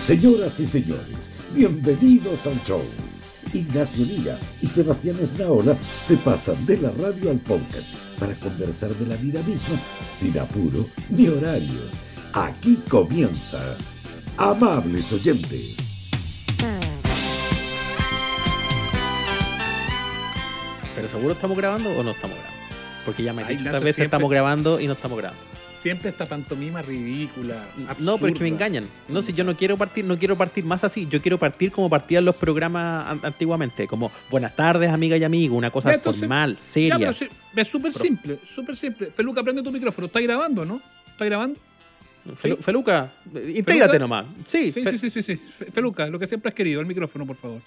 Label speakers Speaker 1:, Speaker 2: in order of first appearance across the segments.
Speaker 1: Señoras y señores, bienvenidos al show. Ignacio Liga y Sebastián Esnaola se pasan de la radio al podcast para conversar de la vida misma sin apuro ni horarios. Aquí comienza. Amables oyentes.
Speaker 2: Pero seguro estamos grabando o no estamos grabando. Porque ya me he dicho veces
Speaker 3: siempre-
Speaker 2: estamos grabando y no estamos grabando.
Speaker 3: Siempre esta pantomima ridícula.
Speaker 2: No, pero es que me engañan. No, si yo no quiero partir, no quiero partir más así. Yo quiero partir como partían los programas an- antiguamente, como buenas tardes, amiga y amigo, una cosa
Speaker 3: Ya,
Speaker 2: formal,
Speaker 3: Ya,
Speaker 2: seria.
Speaker 3: pero sí, es súper simple, súper simple. Feluca, prende tu micrófono. ¿Está grabando, no? ¿Está grabando? Sí.
Speaker 2: Feluca, intégrate nomás. Sí,
Speaker 3: Sí, sí, sí, sí, sí. Fe- Feluca, lo que siempre has querido, el micrófono, por favor.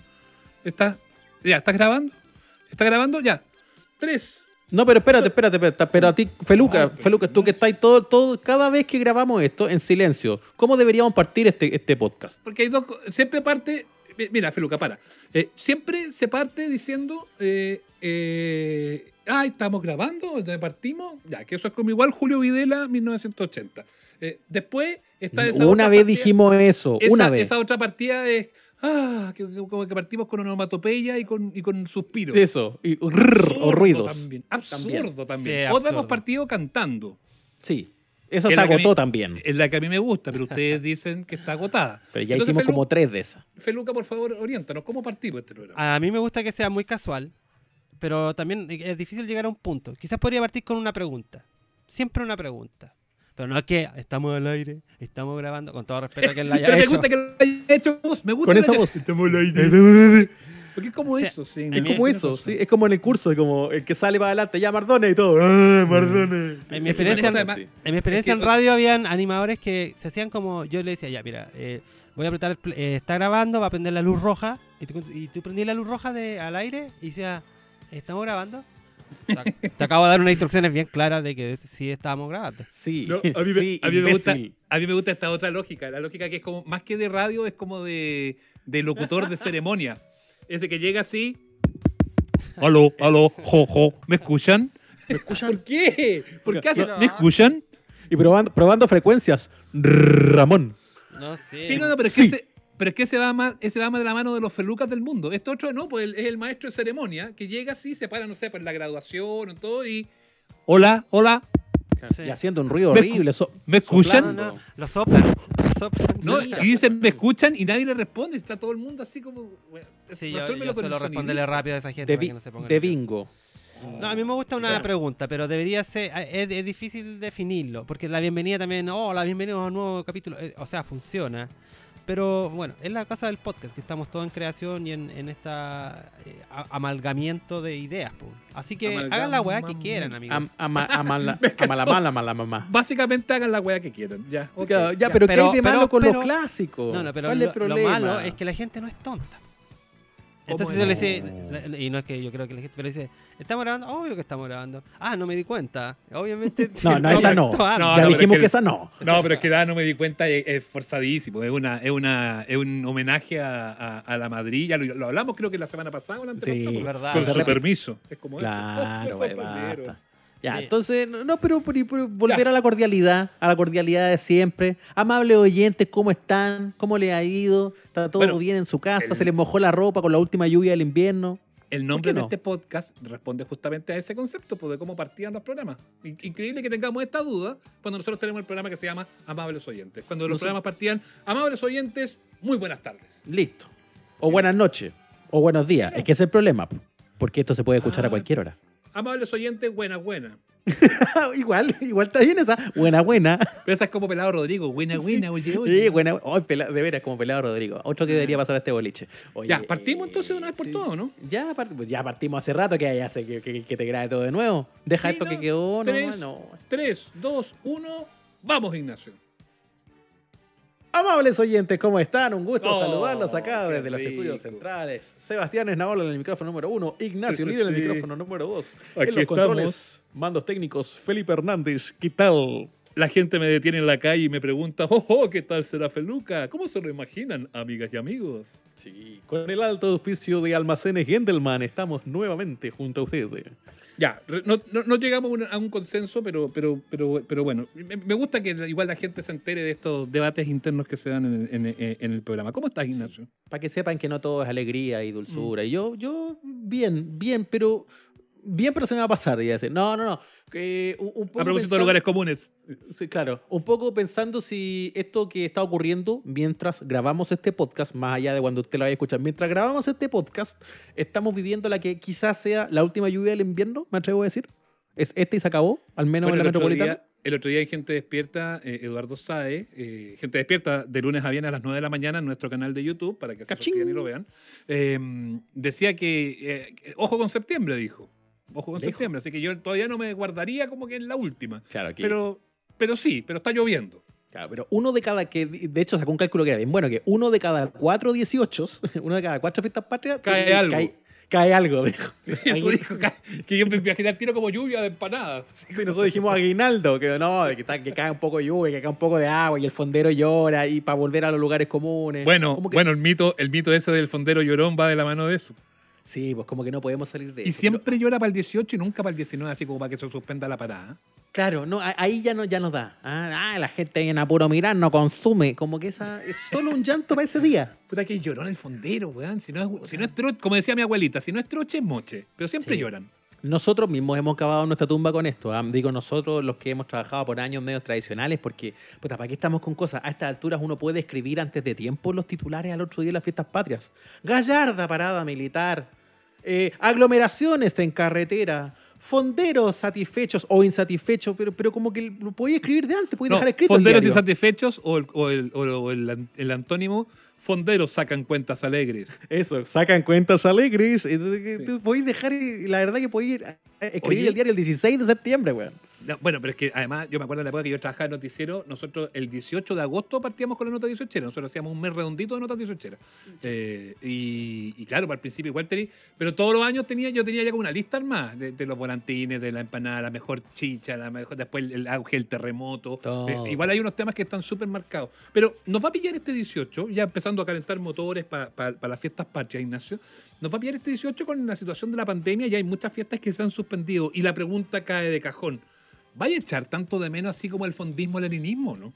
Speaker 3: ¿Está? ¿Ya? ¿Estás grabando? ¿Está grabando? Ya. Tres.
Speaker 2: No, pero espérate, espérate, espérate. Pero a ti, Feluca,
Speaker 3: pero
Speaker 2: Feluca, tú que estás todo, todo, cada vez que grabamos esto en silencio, ¿cómo deberíamos partir este, este podcast?
Speaker 3: Porque hay dos. Siempre parte. mi- Mira, Feluca, para. Eh, siempre se parte diciendo. Eh, eh, Ay, estamos grabando, ya partimos. Ya, que eso es como igual Julio Videla, 1980. Eh, después está esa
Speaker 2: Una
Speaker 3: otra
Speaker 2: vez
Speaker 3: partida-
Speaker 2: dijimos eso,
Speaker 3: esa,
Speaker 2: una vez.
Speaker 3: esa otra partida es. Ah, que, que- como que partimos con onomatopeya y con, y con suspiros.
Speaker 2: Eso, y, rrr, o
Speaker 3: Absurdo
Speaker 2: ruidos.
Speaker 3: También, absurdo también.
Speaker 4: Sí,
Speaker 3: Otra hemos
Speaker 4: absurdo.
Speaker 3: partido cantando.
Speaker 2: Sí, eso
Speaker 3: Que
Speaker 2: se
Speaker 3: mí-
Speaker 2: agotó también.
Speaker 3: Es la que a mí me gusta, pero ustedes dicen que está agotada.
Speaker 2: Pero ya
Speaker 3: Entonces,
Speaker 2: hicimos como tres de esas.
Speaker 3: Feluca, por favor, oriéntanos. ¿Cómo partimos este programa?
Speaker 4: A mí me gusta que sea muy casual, pero también es difícil llegar a un punto. Quizás podría partir con una pregunta. Siempre una pregunta. Pero no es que estamos al aire, estamos grabando, con todo respeto a quien la haya
Speaker 3: Pero me gusta que lo haya hecho vos. Me gusta
Speaker 2: Con
Speaker 3: que
Speaker 2: esa
Speaker 3: lo haya-
Speaker 2: voz.
Speaker 3: Estamos al aire. Porque es como eso, sí.
Speaker 4: es
Speaker 2: como eso, sí, es como en el curso, como el que sale para adelante, ya Mardone y todo. ¡Ah, Mardone! Sí.
Speaker 4: En mi
Speaker 3: que
Speaker 4: experiencia,
Speaker 2: Sí.
Speaker 4: en mi experiencia
Speaker 3: Es que-
Speaker 4: en radio habían animadores que se hacían como, yo le decía, ya, mira, eh, voy a apretar, eh, está grabando, va a prender la luz roja, y tú, y tú prendí la luz roja de, al aire y decía, ¿estamos grabando? Te- Te acabo de dar unas instrucciones bien claras de que sí estábamos grabando.
Speaker 2: Sí,
Speaker 3: No, a, mí, me-
Speaker 2: sí,
Speaker 3: a mí me gusta, a mí me gusta esta otra lógica. La lógica que es como, más que de radio, es como de, de locutor de ceremonia. Ese que llega así. Aló, aló, jo, jo. ¿Me escuchan? ¿Me escuchan? ¿Por qué? ¿Por qué hacen? ¿Me escuchan?
Speaker 2: Y probando, probando frecuencias. Ramón.
Speaker 4: No sé.
Speaker 3: Sí, no, no, pero es
Speaker 2: Sí.
Speaker 3: que ese, pero es que ese va, más, ese va más de la mano de los felucas del mundo. Este otro no, pues es el maestro de ceremonia que llega así, se para, no sé, por la graduación o todo y. Hola, hola,
Speaker 4: Sí.
Speaker 2: Y haciendo un ruido
Speaker 3: Me
Speaker 2: horrible. so-
Speaker 3: ¿me escuchan?
Speaker 4: No, no, lo soplan.
Speaker 3: ¿no? Y dicen, me escuchan y nadie le responde. Está todo el mundo así como. bueno,
Speaker 4: Sí, yo, yo responderle
Speaker 3: sonidito.
Speaker 4: rápido a esa gente
Speaker 2: De,
Speaker 4: para que no se pongan
Speaker 2: de bingo.
Speaker 4: No, a mí me gusta una
Speaker 2: Ya.
Speaker 4: pregunta, pero debería ser. Es, es difícil definirlo, porque la bienvenida también. Oh, la bienvenida a un nuevo capítulo. eh, o sea, funciona. Pero bueno, es la casa del podcast, que estamos todos en creación y en, en esta eh, amalgamiento de ideas. po. Así que hagan la weá que quieran, amigos.
Speaker 2: Am- ama- amala- amala- mala, mala mamá.
Speaker 3: Básicamente hagan la wea que quieran. Ya,
Speaker 2: ya, ya, pero, ¿qué
Speaker 4: Pero-
Speaker 2: hay de
Speaker 4: pero-
Speaker 2: malo con
Speaker 4: pero-
Speaker 2: los clásicos?
Speaker 4: no, no, pero
Speaker 2: ¿Cuál
Speaker 4: lo,
Speaker 2: es el
Speaker 4: lo
Speaker 2: problema?
Speaker 4: malo es que la gente no es tonta.
Speaker 3: ¿Cómo
Speaker 4: Entonces
Speaker 3: es?
Speaker 4: yo le dice, y no es que yo creo que la gente, pero dice, ¿estamos grabando? Obvio que estamos grabando. Ah, no me di cuenta. Obviamente.
Speaker 2: No, no, esa no. ya dijimos
Speaker 3: es
Speaker 2: que,
Speaker 3: que-
Speaker 2: esa no.
Speaker 3: No, pero es que da, no me di cuenta, es, es forzadísimo. Es una, es una, es un homenaje a, a- a la Madrid. Ya lo, lo hablamos creo que la semana pasada o la
Speaker 2: Sí,
Speaker 4: verdad.
Speaker 3: Con su permiso. Es como eso.
Speaker 2: Claro, Ya,
Speaker 4: Sí.
Speaker 2: entonces, no, pero, pero- pero volver
Speaker 3: Ya.
Speaker 2: a la cordialidad, a la cordialidad de siempre. Amables oyentes, ¿cómo están? ¿Cómo les ha ido? ¿Está todo
Speaker 3: Bueno,
Speaker 2: bien en su casa?
Speaker 3: el-
Speaker 2: ¿Se les mojó la ropa con la última lluvia del invierno?
Speaker 3: El nombre
Speaker 2: no?
Speaker 3: de este podcast responde justamente a ese concepto, pues, de cómo partían los programas. In- Increíble que tengamos esta duda cuando nosotros tenemos el programa que se llama Amables Oyentes. Cuando los
Speaker 2: No sé.
Speaker 3: programas partían, Amables Oyentes, muy buenas tardes.
Speaker 2: Listo. O buenas noches. O buenos días. Es que ese es el problema. po, Porque esto se puede escuchar a
Speaker 3: Ah.
Speaker 2: cualquier hora.
Speaker 3: Amables Oyentes, buenas, buenas.
Speaker 2: igual, igual está bien esa. Buena, buena.
Speaker 3: Pero esa es como Pelado Rodrigo, buena, buena, oye, oye.
Speaker 2: Sí, buena. Ay, pela- de veras, como pelado Rodrigo. Otro que debería pasar a este boliche. Oye,
Speaker 3: Ya, partimos entonces de una vez por
Speaker 2: sí.
Speaker 3: todo, ¿no?
Speaker 2: Ya, part- pues ya partimos hace rato que ya sé que, que- que te grabe todo de nuevo. Deja
Speaker 3: Sí,
Speaker 2: esto
Speaker 3: no,
Speaker 2: que quedó, no,
Speaker 3: tres.
Speaker 2: no.
Speaker 3: 3, 2, 1, vamos, Ignacio.
Speaker 2: Amables oyentes, ¿cómo están? Un gusto
Speaker 3: Oh,
Speaker 2: saludarlos acá desde los
Speaker 3: rico.
Speaker 2: estudios centrales. Sebastián Esnaola en el micrófono número uno, Ignacio
Speaker 3: Sí, sí,
Speaker 2: Lido en el
Speaker 3: sí.
Speaker 2: micrófono número dos.
Speaker 3: Aquí
Speaker 2: en los controles, mandos técnicos, Felipe Hernández, ¿qué tal?
Speaker 3: La gente me detiene en la calle y me pregunta, oh, oh ¿qué tal será Feluca? ¿Cómo se lo imaginan, amigas y amigos?
Speaker 2: Sí, con el alto auspicio de Almacenes Gendelman estamos nuevamente junto a ustedes.
Speaker 3: Ya, no, no- no llegamos a un, consenso, pero, pero, pero, pero bueno, me, gusta que igual la gente se entere de estos debates internos que se dan en, el- en en el programa. ¿Cómo estás, Ignacio?
Speaker 2: Para que sepan que no todo es alegría y dulzura. Y yo, yo, bien, bien, pero. Bien, pero se me va a pasar. Y decir, no, no, no. Un, un poco
Speaker 3: A propósito de lugares comunes.
Speaker 2: Sí, claro. Un poco pensando si esto que está ocurriendo mientras grabamos este podcast, más allá de cuando usted lo vaya a escuchar, mientras grabamos este podcast, estamos viviendo la que quizás sea la última lluvia del invierno, me atrevo a decir. Es este y se acabó, al menos
Speaker 3: Bueno,
Speaker 2: en la
Speaker 3: el, otro
Speaker 2: metropolitana.
Speaker 3: día, el otro día en Gente Despierta, eh, Eduardo Sae, eh, Gente Despierta de lunes a viernes a las 9 de la mañana en nuestro canal de YouTube, para que se y lo vean, eh, decía que, eh, que ojo con septiembre, dijo. Ojo con
Speaker 2: Dijo.
Speaker 3: septiembre, así que yo todavía no me guardaría como que en la última.
Speaker 2: Claro, que-
Speaker 3: Pero, pero sí, pero está lloviendo.
Speaker 2: Claro, pero uno de cada, que de hecho sacó un cálculo que era bien bueno, que uno de cada cuatro 18, uno de cada cuatro fiestas patrias,
Speaker 3: Cae
Speaker 2: eh,
Speaker 3: algo.
Speaker 2: Cae, cae algo, dijo.
Speaker 3: Eso
Speaker 2: Alguien-
Speaker 3: dijo que, yo me imaginé al tiro como lluvia de empanadas.
Speaker 2: Sí, nosotros dijimos aguinaldo, que no, que, está- que cae un poco de lluvia, que cae un poco de agua y el fondero llora y para volver a los lugares comunes.
Speaker 3: Bueno, bueno, el mito, el mito ese del fondero llorón va de la mano de eso.
Speaker 2: Sí, pues como que no podemos salir de eso.
Speaker 3: Y siempre llora para el 18 y nunca para el 19, así como para que se suspenda la parada.
Speaker 2: Pero, claro, no, a- ahí ya no, ya no da. Ah, ah, la gente en apuro mirar no consume. Como que esa es solo un llanto para ese día.
Speaker 3: Puta que llorón el fondero, weón. Si no es, si no es troche, como decía mi abuelita, si no es troche, es moche. Pero siempre
Speaker 2: Sí.
Speaker 3: lloran.
Speaker 2: Nosotros mismos hemos cavado nuestra tumba con esto. ah. Digo nosotros, los que hemos trabajado por años medios tradicionales, porque, puta, ¿para qué estamos con cosas? A estas alturas uno puede escribir antes de tiempo los titulares al otro día de las fiestas patrias. Gallarda parada militar. eh, aglomeraciones en carretera. Fonderos satisfechos o insatisfechos, pero, pero como que lo podía escribir de antes, podía
Speaker 3: No,
Speaker 2: dejar escrito.
Speaker 3: fonderos insatisfechos o, el, o el- o- o el an- el antónimo, fonderos sacan cuentas alegres.
Speaker 2: Eso, sacan cuentas alegres. Entonces, que
Speaker 3: Sí.
Speaker 2: podéis dejar, y la verdad que podéis a escribir
Speaker 3: Oye.
Speaker 2: el diario el 16 de septiembre, weón.
Speaker 3: No, bueno, pero es que además yo me acuerdo de la época que yo trabajaba en noticiero, nosotros el 18 de agosto partíamos con la nota 18, nosotros hacíamos un mes redondito de nota 18. Eh, y, y claro, para el principio igual tenía, pero todos los años tenía, yo tenía ya como una lista más de, de los volantines, de la empanada, la mejor chicha, la mejor, después el, auge, el terremoto. Eh, igual hay unos temas que están súper marcados. Pero nos va a pillar este 18, ya empezando a calentar motores para las fiestas patrias, Ignacio. Nos va a pillar este 18 con la situación de la pandemia y hay muchas fiestas que se han suspendido. Y la pregunta cae de cajón. ¿Vaya a echar tanto de menos así como el fondismo leninismo, no?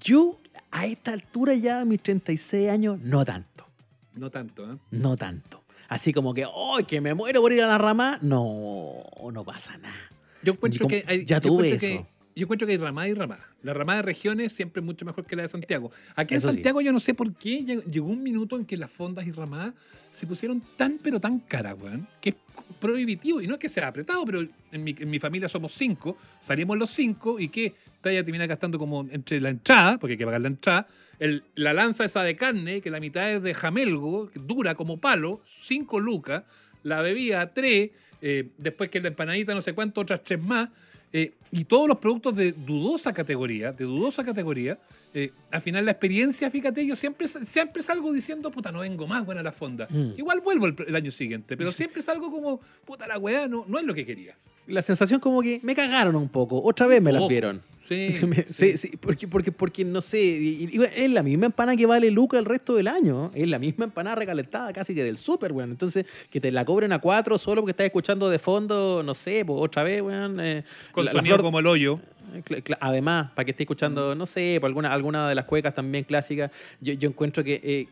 Speaker 2: Yo, a esta altura ya, a mis 36 años, no tanto.
Speaker 3: No tanto, ¿eh?
Speaker 2: No tanto. Así como que, ¡ay, que me muero por ir a la rama! No, no pasa nada.
Speaker 3: Yo encuentro
Speaker 2: Como-
Speaker 3: que hay,
Speaker 2: ya tuve eso.
Speaker 3: que- yo encuentro que hay ramada y ramada. La ramada de regiones siempre es mucho mejor que la de Santiago. Aquí en
Speaker 2: sí.
Speaker 3: Santiago yo no sé por qué lleg- llegó un minuto en que las fondas y ramadas se pusieron tan pero tan caras, weón, que es prohibitivo. Y no es que sea apretado, pero en mi, en mi familia somos cinco, salimos los cinco y que te vaya a terminar gastando como entre la entrada, porque hay que pagar la entrada, el- la lanza esa de carne, que la mitad es de jamelgo, que dura como palo, cinco lucas, la bebida tres, eh, después que la empanadita no sé cuánto, otras tres más, eh, y todos los productos de dudosa categoría, de dudosa categoría, eh, al final la experiencia, fíjate, yo siempre, siempre salgo diciendo, puta, no vengo más, buena la fonda.
Speaker 2: Mm.
Speaker 3: Igual vuelvo el, el año siguiente, pero siempre salgo como, puta, la weá no, no es lo que quería.
Speaker 2: La sensación como que me cagaron un poco. Otra vez me las
Speaker 3: Ojo.
Speaker 2: vieron.
Speaker 3: Sí,
Speaker 2: sí, sí, porque, porque, porque no sé, y- y- es la misma empanada que vale Luca el resto del año. Es la misma empanada recalentada casi que del súper, weón. Entonces, que te la cobren a cuatro solo porque estás escuchando de fondo, no sé, pues otra vez, weón. eh,
Speaker 3: con
Speaker 2: la- la
Speaker 3: sonido
Speaker 2: flor-
Speaker 3: como el hoyo.
Speaker 2: Eh, Además, para que esté escuchando, no sé, por alguna, alguna de las cuecas también clásicas, yo, yo encuentro que eh,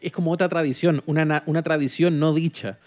Speaker 2: es como otra tradición, una, na- una tradición no dicha,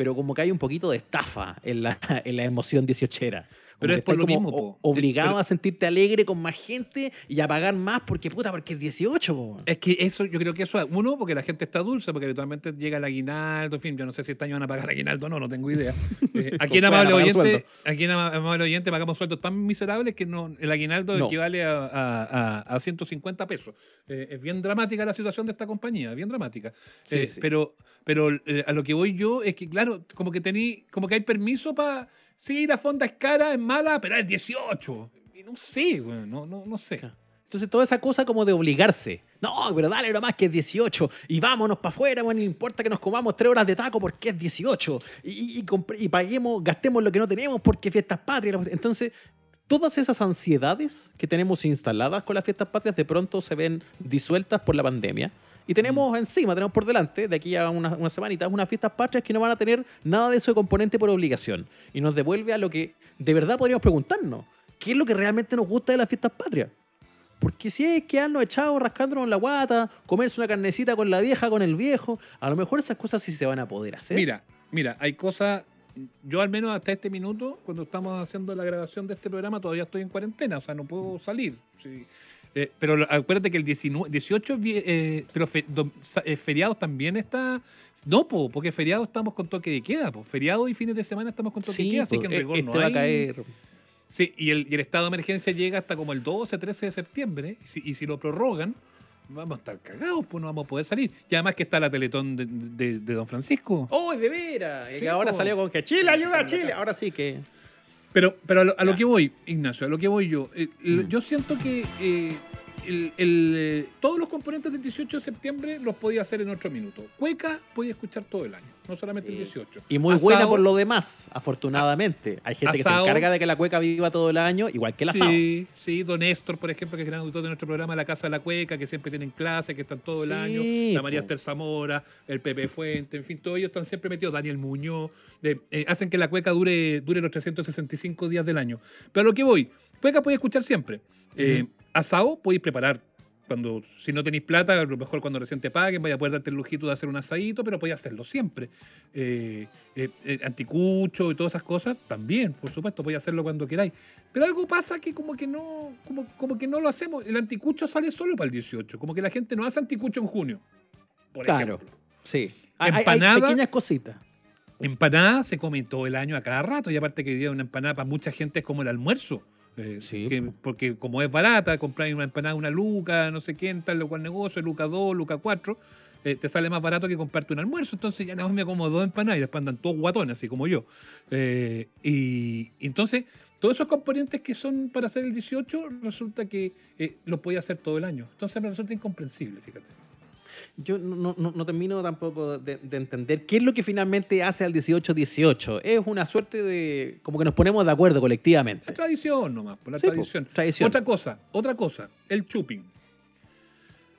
Speaker 2: pero como que hay un poquito de estafa en la, en la emoción dieciochera.
Speaker 3: Pero es por lo mismo,
Speaker 2: o- obligado
Speaker 3: Pero-
Speaker 2: a sentirte alegre con más gente y a pagar más porque, puta, porque es 18, po.
Speaker 3: Es que eso, yo creo que eso es uno, porque la gente está dulce, porque habitualmente llega el aguinaldo, en fin, yo no sé si este año van a pagar aguinaldo o no, no tengo idea. Eh, aquí en Amable Oyente, aquí en Ama- Amable Oyente pagamos sueldos tan miserables que no, el aguinaldo
Speaker 2: No.
Speaker 3: equivale a, a, a- a 150 pesos. Eh, es bien dramática la situación de esta compañía, bien dramática.
Speaker 2: Sí,
Speaker 3: Eh,
Speaker 2: sí.
Speaker 3: Pero, pero eh, a lo que voy yo es que, claro, como que tení, como que hay permiso para. Sí, la fonda es cara, es mala, pero es 18. Y no sé, güey, no, no, no sé.
Speaker 2: Entonces, toda esa cosa como de obligarse. No, pero dale nomás que es 18 y vámonos para afuera, bueno, no importa que nos comamos tres horas de taco porque es 18 y, y, y gastemos lo que no tenemos porque fiestas patrias. Entonces, todas esas ansiedades que tenemos instaladas con las fiestas patrias de pronto se ven disueltas por la pandemia. Y tenemos encima, tenemos por delante, de aquí a unas una semanitas, unas fiestas patrias que no van a tener nada de eso de componente por obligación. Y nos devuelve a lo que de verdad podríamos preguntarnos. ¿Qué es lo que realmente nos gusta de las fiestas patrias? Porque si es quedarnos echados rascándonos la guata, comerse una carnecita con la vieja, con el viejo, a lo mejor esas cosas sí se van a poder hacer.
Speaker 3: Mira, mira, hay cosas. Yo al menos hasta este minuto, cuando estamos haciendo la grabación de este programa, todavía estoy en cuarentena, o sea, no puedo salir. Sí. Eh, pero acuérdate que el 19, 18 es vie- eh, pero fe- eh, feriados también está. No, po, porque feriados estamos con toque de queda, po. Feriados y fines de semana estamos con toque de queda, así que en
Speaker 2: e-
Speaker 3: rigor
Speaker 2: este
Speaker 3: no
Speaker 2: va a caer.
Speaker 3: Sí, y el, y el estado de emergencia llega hasta como el 12, 13 de septiembre. Y si, y si lo prorrogan, vamos a estar cagados, pues no vamos a poder salir. Y además que está la Teletón de, de- de Don Francisco.
Speaker 2: ¡Oh, es de veras!
Speaker 3: Sí,
Speaker 2: que ahora
Speaker 3: po.
Speaker 2: salió con que Chile ayuda a Chile. Ahora sí que.
Speaker 3: Pero, pero a lo, a lo que voy, Ignacio, a lo que voy yo. eh,
Speaker 2: Mm.
Speaker 3: Yo siento que eh, el- el, eh, todos los componentes del 18 de septiembre los podía hacer en otro minuto. Cueca podía escuchar todo el año, no solamente el
Speaker 2: Sí.
Speaker 3: 18.
Speaker 2: Y muy
Speaker 3: Asado-
Speaker 2: buena por lo demás, afortunadamente. Hay gente que se
Speaker 3: asado.
Speaker 2: encarga de que la cueca viva todo el año, igual que el asado.
Speaker 3: Sí, sí, Don Néstor, por ejemplo, que es gran auditor de nuestro programa La Casa de la Cueca, que siempre tienen clases, que están todo el
Speaker 2: Sí,
Speaker 3: año. La María. Esther Zamora, el Pepe Fuente, en fin, todos ellos están siempre metidos. Daniel Muñoz, de- eh, hacen que la cueca dure, dure los 365 días del año. Pero a lo que voy, cueca podéis escuchar siempre. Eh, asado podéis preparar. Cuando, si no tenéis plata, a lo mejor cuando recién te paguen, vaya a poder darte el lujito de hacer un asadito, pero podéis hacerlo siempre. Eh, eh, anticucho y todas esas cosas, también, por supuesto, podéis hacerlo cuando queráis. Pero algo pasa que como que no, como, como que no lo hacemos. El anticucho sale solo para el 18. Como que la gente no hace anticucho en junio. Por
Speaker 2: Claro.
Speaker 3: ejemplo.
Speaker 2: Sí. Hay, hay- hay
Speaker 3: Empanada.
Speaker 2: pequeñas cositas.
Speaker 3: Empanada se come todo el año a cada rato. Y aparte que hoy día una empanada para mucha gente es como el almuerzo. Eh,
Speaker 2: Sí,
Speaker 3: que-
Speaker 2: po.
Speaker 3: porque como es barata, compráis una empanada una luca, no sé qué, en tal o cual negocio, luca 2, luca 4, eh, te sale más barato que comprarte un almuerzo. Entonces ya nada más me como dos empanadas y después andan todos guatones, así como yo. Eh, y, y entonces, todos esos componentes que son para hacer el 18, resulta que los podía hacer todo el año. Entonces me resulta incomprensible, fíjate.
Speaker 2: Yo no, no- no termino tampoco de, de entender qué es lo que finalmente hace al 18-18. Es una suerte de. como que nos ponemos de acuerdo colectivamente.
Speaker 3: La tradición nomás, por la
Speaker 2: Sí, po,
Speaker 3: tradición. Otra cosa, otra cosa, el chuping.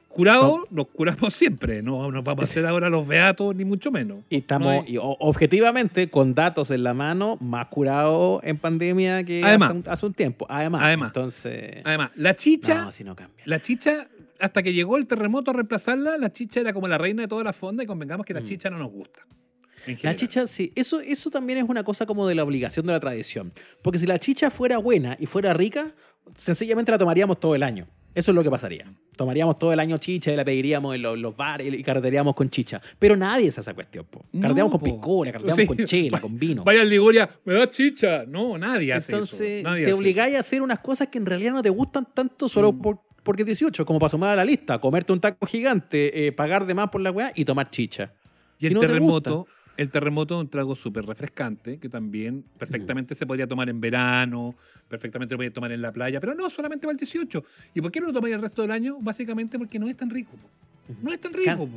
Speaker 3: Curado, nos curamos siempre, no nos vamos a hacer ahora los beatos, ni mucho menos.
Speaker 2: Y estamos,
Speaker 3: No
Speaker 2: y objetivamente, con datos en la mano, más curados en pandemia que
Speaker 3: Además.
Speaker 2: hace, un, hace un tiempo. Además.
Speaker 3: Además.
Speaker 2: Entonces.
Speaker 3: Además, la chicha,
Speaker 2: no, si no cambia.
Speaker 3: la chicha, hasta que llegó el terremoto a reemplazarla, la chicha era como la reina de toda la fonda y convengamos que la
Speaker 2: Mm.
Speaker 3: chicha no nos gusta.
Speaker 2: La chicha, sí, eso, eso también es una cosa como de la obligación de la tradición. Porque si la chicha fuera buena y fuera rica, sencillamente la tomaríamos todo el año. Eso es lo que pasaría. Tomaríamos todo el año chicha y la pediríamos en los, los bares y carreteríamos con chicha. Pero nadie hace esa cuestión. Po.
Speaker 3: No,
Speaker 2: Carreteamos con piscola, carreteamos
Speaker 3: Sí.
Speaker 2: con chela, con vino.
Speaker 3: Vaya al Liguria, me da chicha. No, nadie hace
Speaker 2: Entonces
Speaker 3: eso. Nadie
Speaker 2: te
Speaker 3: hace
Speaker 2: obligáis a hacer unas cosas que en realidad no te gustan tanto solo
Speaker 3: Mm.
Speaker 2: por, porque es 18, como para sumar a la lista, comerte un taco gigante, eh, pagar de más por la weá y tomar chicha.
Speaker 3: Y el
Speaker 2: te
Speaker 3: terremoto, el terremoto es un trago súper refrescante que también
Speaker 2: Mm.
Speaker 3: perfectamente se podría tomar en verano, perfectamente lo podría tomar en la playa, pero no solamente para el 18. ¿Y por qué no lo tomáis el resto del año? Básicamente porque no es tan rico. po. No es tan rico.
Speaker 2: Can-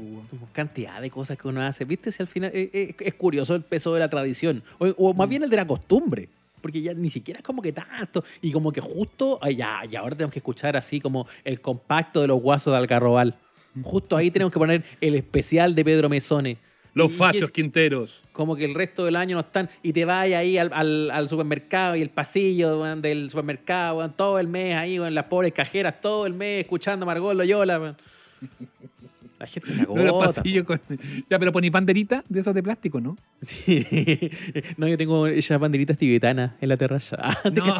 Speaker 2: cantidad de cosas que uno hace. ¿Viste? Si al final eh, eh, es curioso el peso de la tradición. O, o
Speaker 3: Mm.
Speaker 2: más bien el de la costumbre. Porque ya ni siquiera es como que tanto. Y como que justo. ay, ya, y ahora tenemos que escuchar así como el compacto de los guasos de Algarrobal. Justo ahí tenemos que poner el especial de Pedro Mesone.
Speaker 3: Los
Speaker 2: ¿Y qué
Speaker 3: fachos
Speaker 2: es?
Speaker 3: quinteros.
Speaker 2: Como que el resto del año no están. Y te vas ahí al, al- al supermercado y el pasillo del supermercado, todo el mes ahí, weón, las pobres cajeras, todo el mes escuchando a Margot Loyola. weón. La gente se
Speaker 3: No,
Speaker 2: agota.
Speaker 3: con- Ya, pero poní banderita de esas de plástico, ¿no?
Speaker 2: Sí. No, yo tengo esas banderitas tibetanas en la terraza. Ah, ¿te
Speaker 3: No.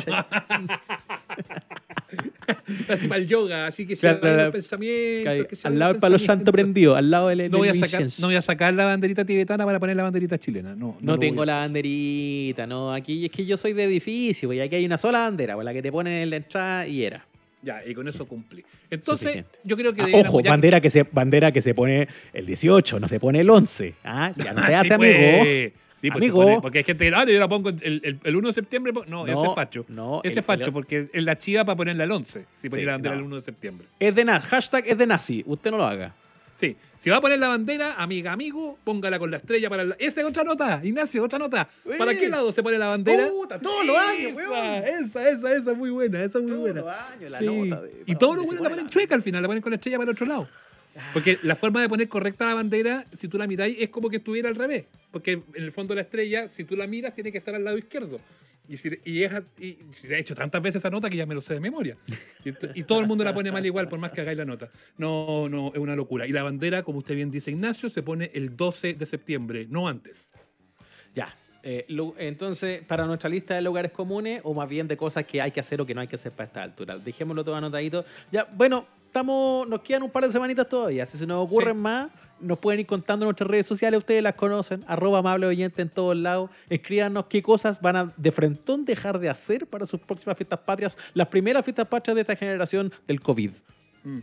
Speaker 3: así para el yoga, así que se
Speaker 2: Claro, la-
Speaker 3: los pensamientos. que se
Speaker 2: al lado del palo santo prendido, al lado del
Speaker 3: No voy, a sacar, no voy a sacar la banderita tibetana para poner la banderita chilena. No, no,
Speaker 2: No tengo la banderita, no. Aquí es que yo soy de edificio, y aquí hay una sola bandera, pues, la que te ponen en la entrada y era.
Speaker 3: Ya, y con eso cumplí. Entonces,
Speaker 2: Suficiente.
Speaker 3: yo creo que
Speaker 2: Ah, ojo,
Speaker 3: ya que-
Speaker 2: bandera que, se, bandera que se pone el 18, no se pone el 11. Ah, ya no se
Speaker 3: Ah,
Speaker 2: hace,
Speaker 3: sí,
Speaker 2: amigo.
Speaker 3: pues. Sí, pues se
Speaker 2: Amigo.
Speaker 3: pone- porque hay gente que, ah, yo la pongo el, el, el 1 de septiembre. po- No, ese es facho.
Speaker 2: No,
Speaker 3: ese es facho,
Speaker 2: el-
Speaker 3: porque es la chiva para ponerla el 11. Si ponía
Speaker 2: Sí,
Speaker 3: la bandera
Speaker 2: no.
Speaker 3: el 1 de septiembre.
Speaker 2: Es de nazi. Hashtag es de nazi. Usted no lo haga.
Speaker 3: Sí. Si va a poner la bandera, amiga, amigo, póngala con la estrella para la... Esa es otra nota, Ignacio, otra nota. ¿Para qué lado se pone la bandera?
Speaker 2: Puta, todos los años,
Speaker 3: esa,
Speaker 2: weón.
Speaker 3: Esa, esa, esa es muy buena, esa es muy
Speaker 2: Todos
Speaker 3: buena.
Speaker 2: los años, la
Speaker 3: Sí.
Speaker 2: nota de-
Speaker 3: y todos los buenos la
Speaker 2: pone
Speaker 3: ponen
Speaker 2: la-
Speaker 3: chueca al final, la ponen con la estrella para el otro lado. Porque la forma de poner correcta la bandera, si tú la miráis, es como que estuviera al revés. Porque en el fondo la estrella, si tú la miras, tiene que estar al lado izquierdo. Y, si, y, es, y si he hecho tantas veces esa nota que ya me lo sé de memoria. Y, to- y todo el mundo la pone mal igual, por más que hagáis la nota. No, no, es una locura. Y la bandera, como usted bien dice, Ignacio, se pone el 12 de septiembre, no antes.
Speaker 2: Ya. eh, entonces, para nuestra lista de lugares comunes, o más bien de cosas que hay que hacer o que no hay que hacer para esta altura. Dejémoslo todo anotadito. Ya, bueno, estamos, nos quedan un par de semanitas todavía. Si se nos ocurren
Speaker 3: Sí.
Speaker 2: más, nos pueden ir contando en nuestras redes sociales. Ustedes las conocen. Arroba amable oyente en todos lados. Escríbanos qué cosas van a de frentón dejar de hacer para sus próximas fiestas patrias. Las primeras fiestas patrias de esta generación del COVID.
Speaker 3: Mm.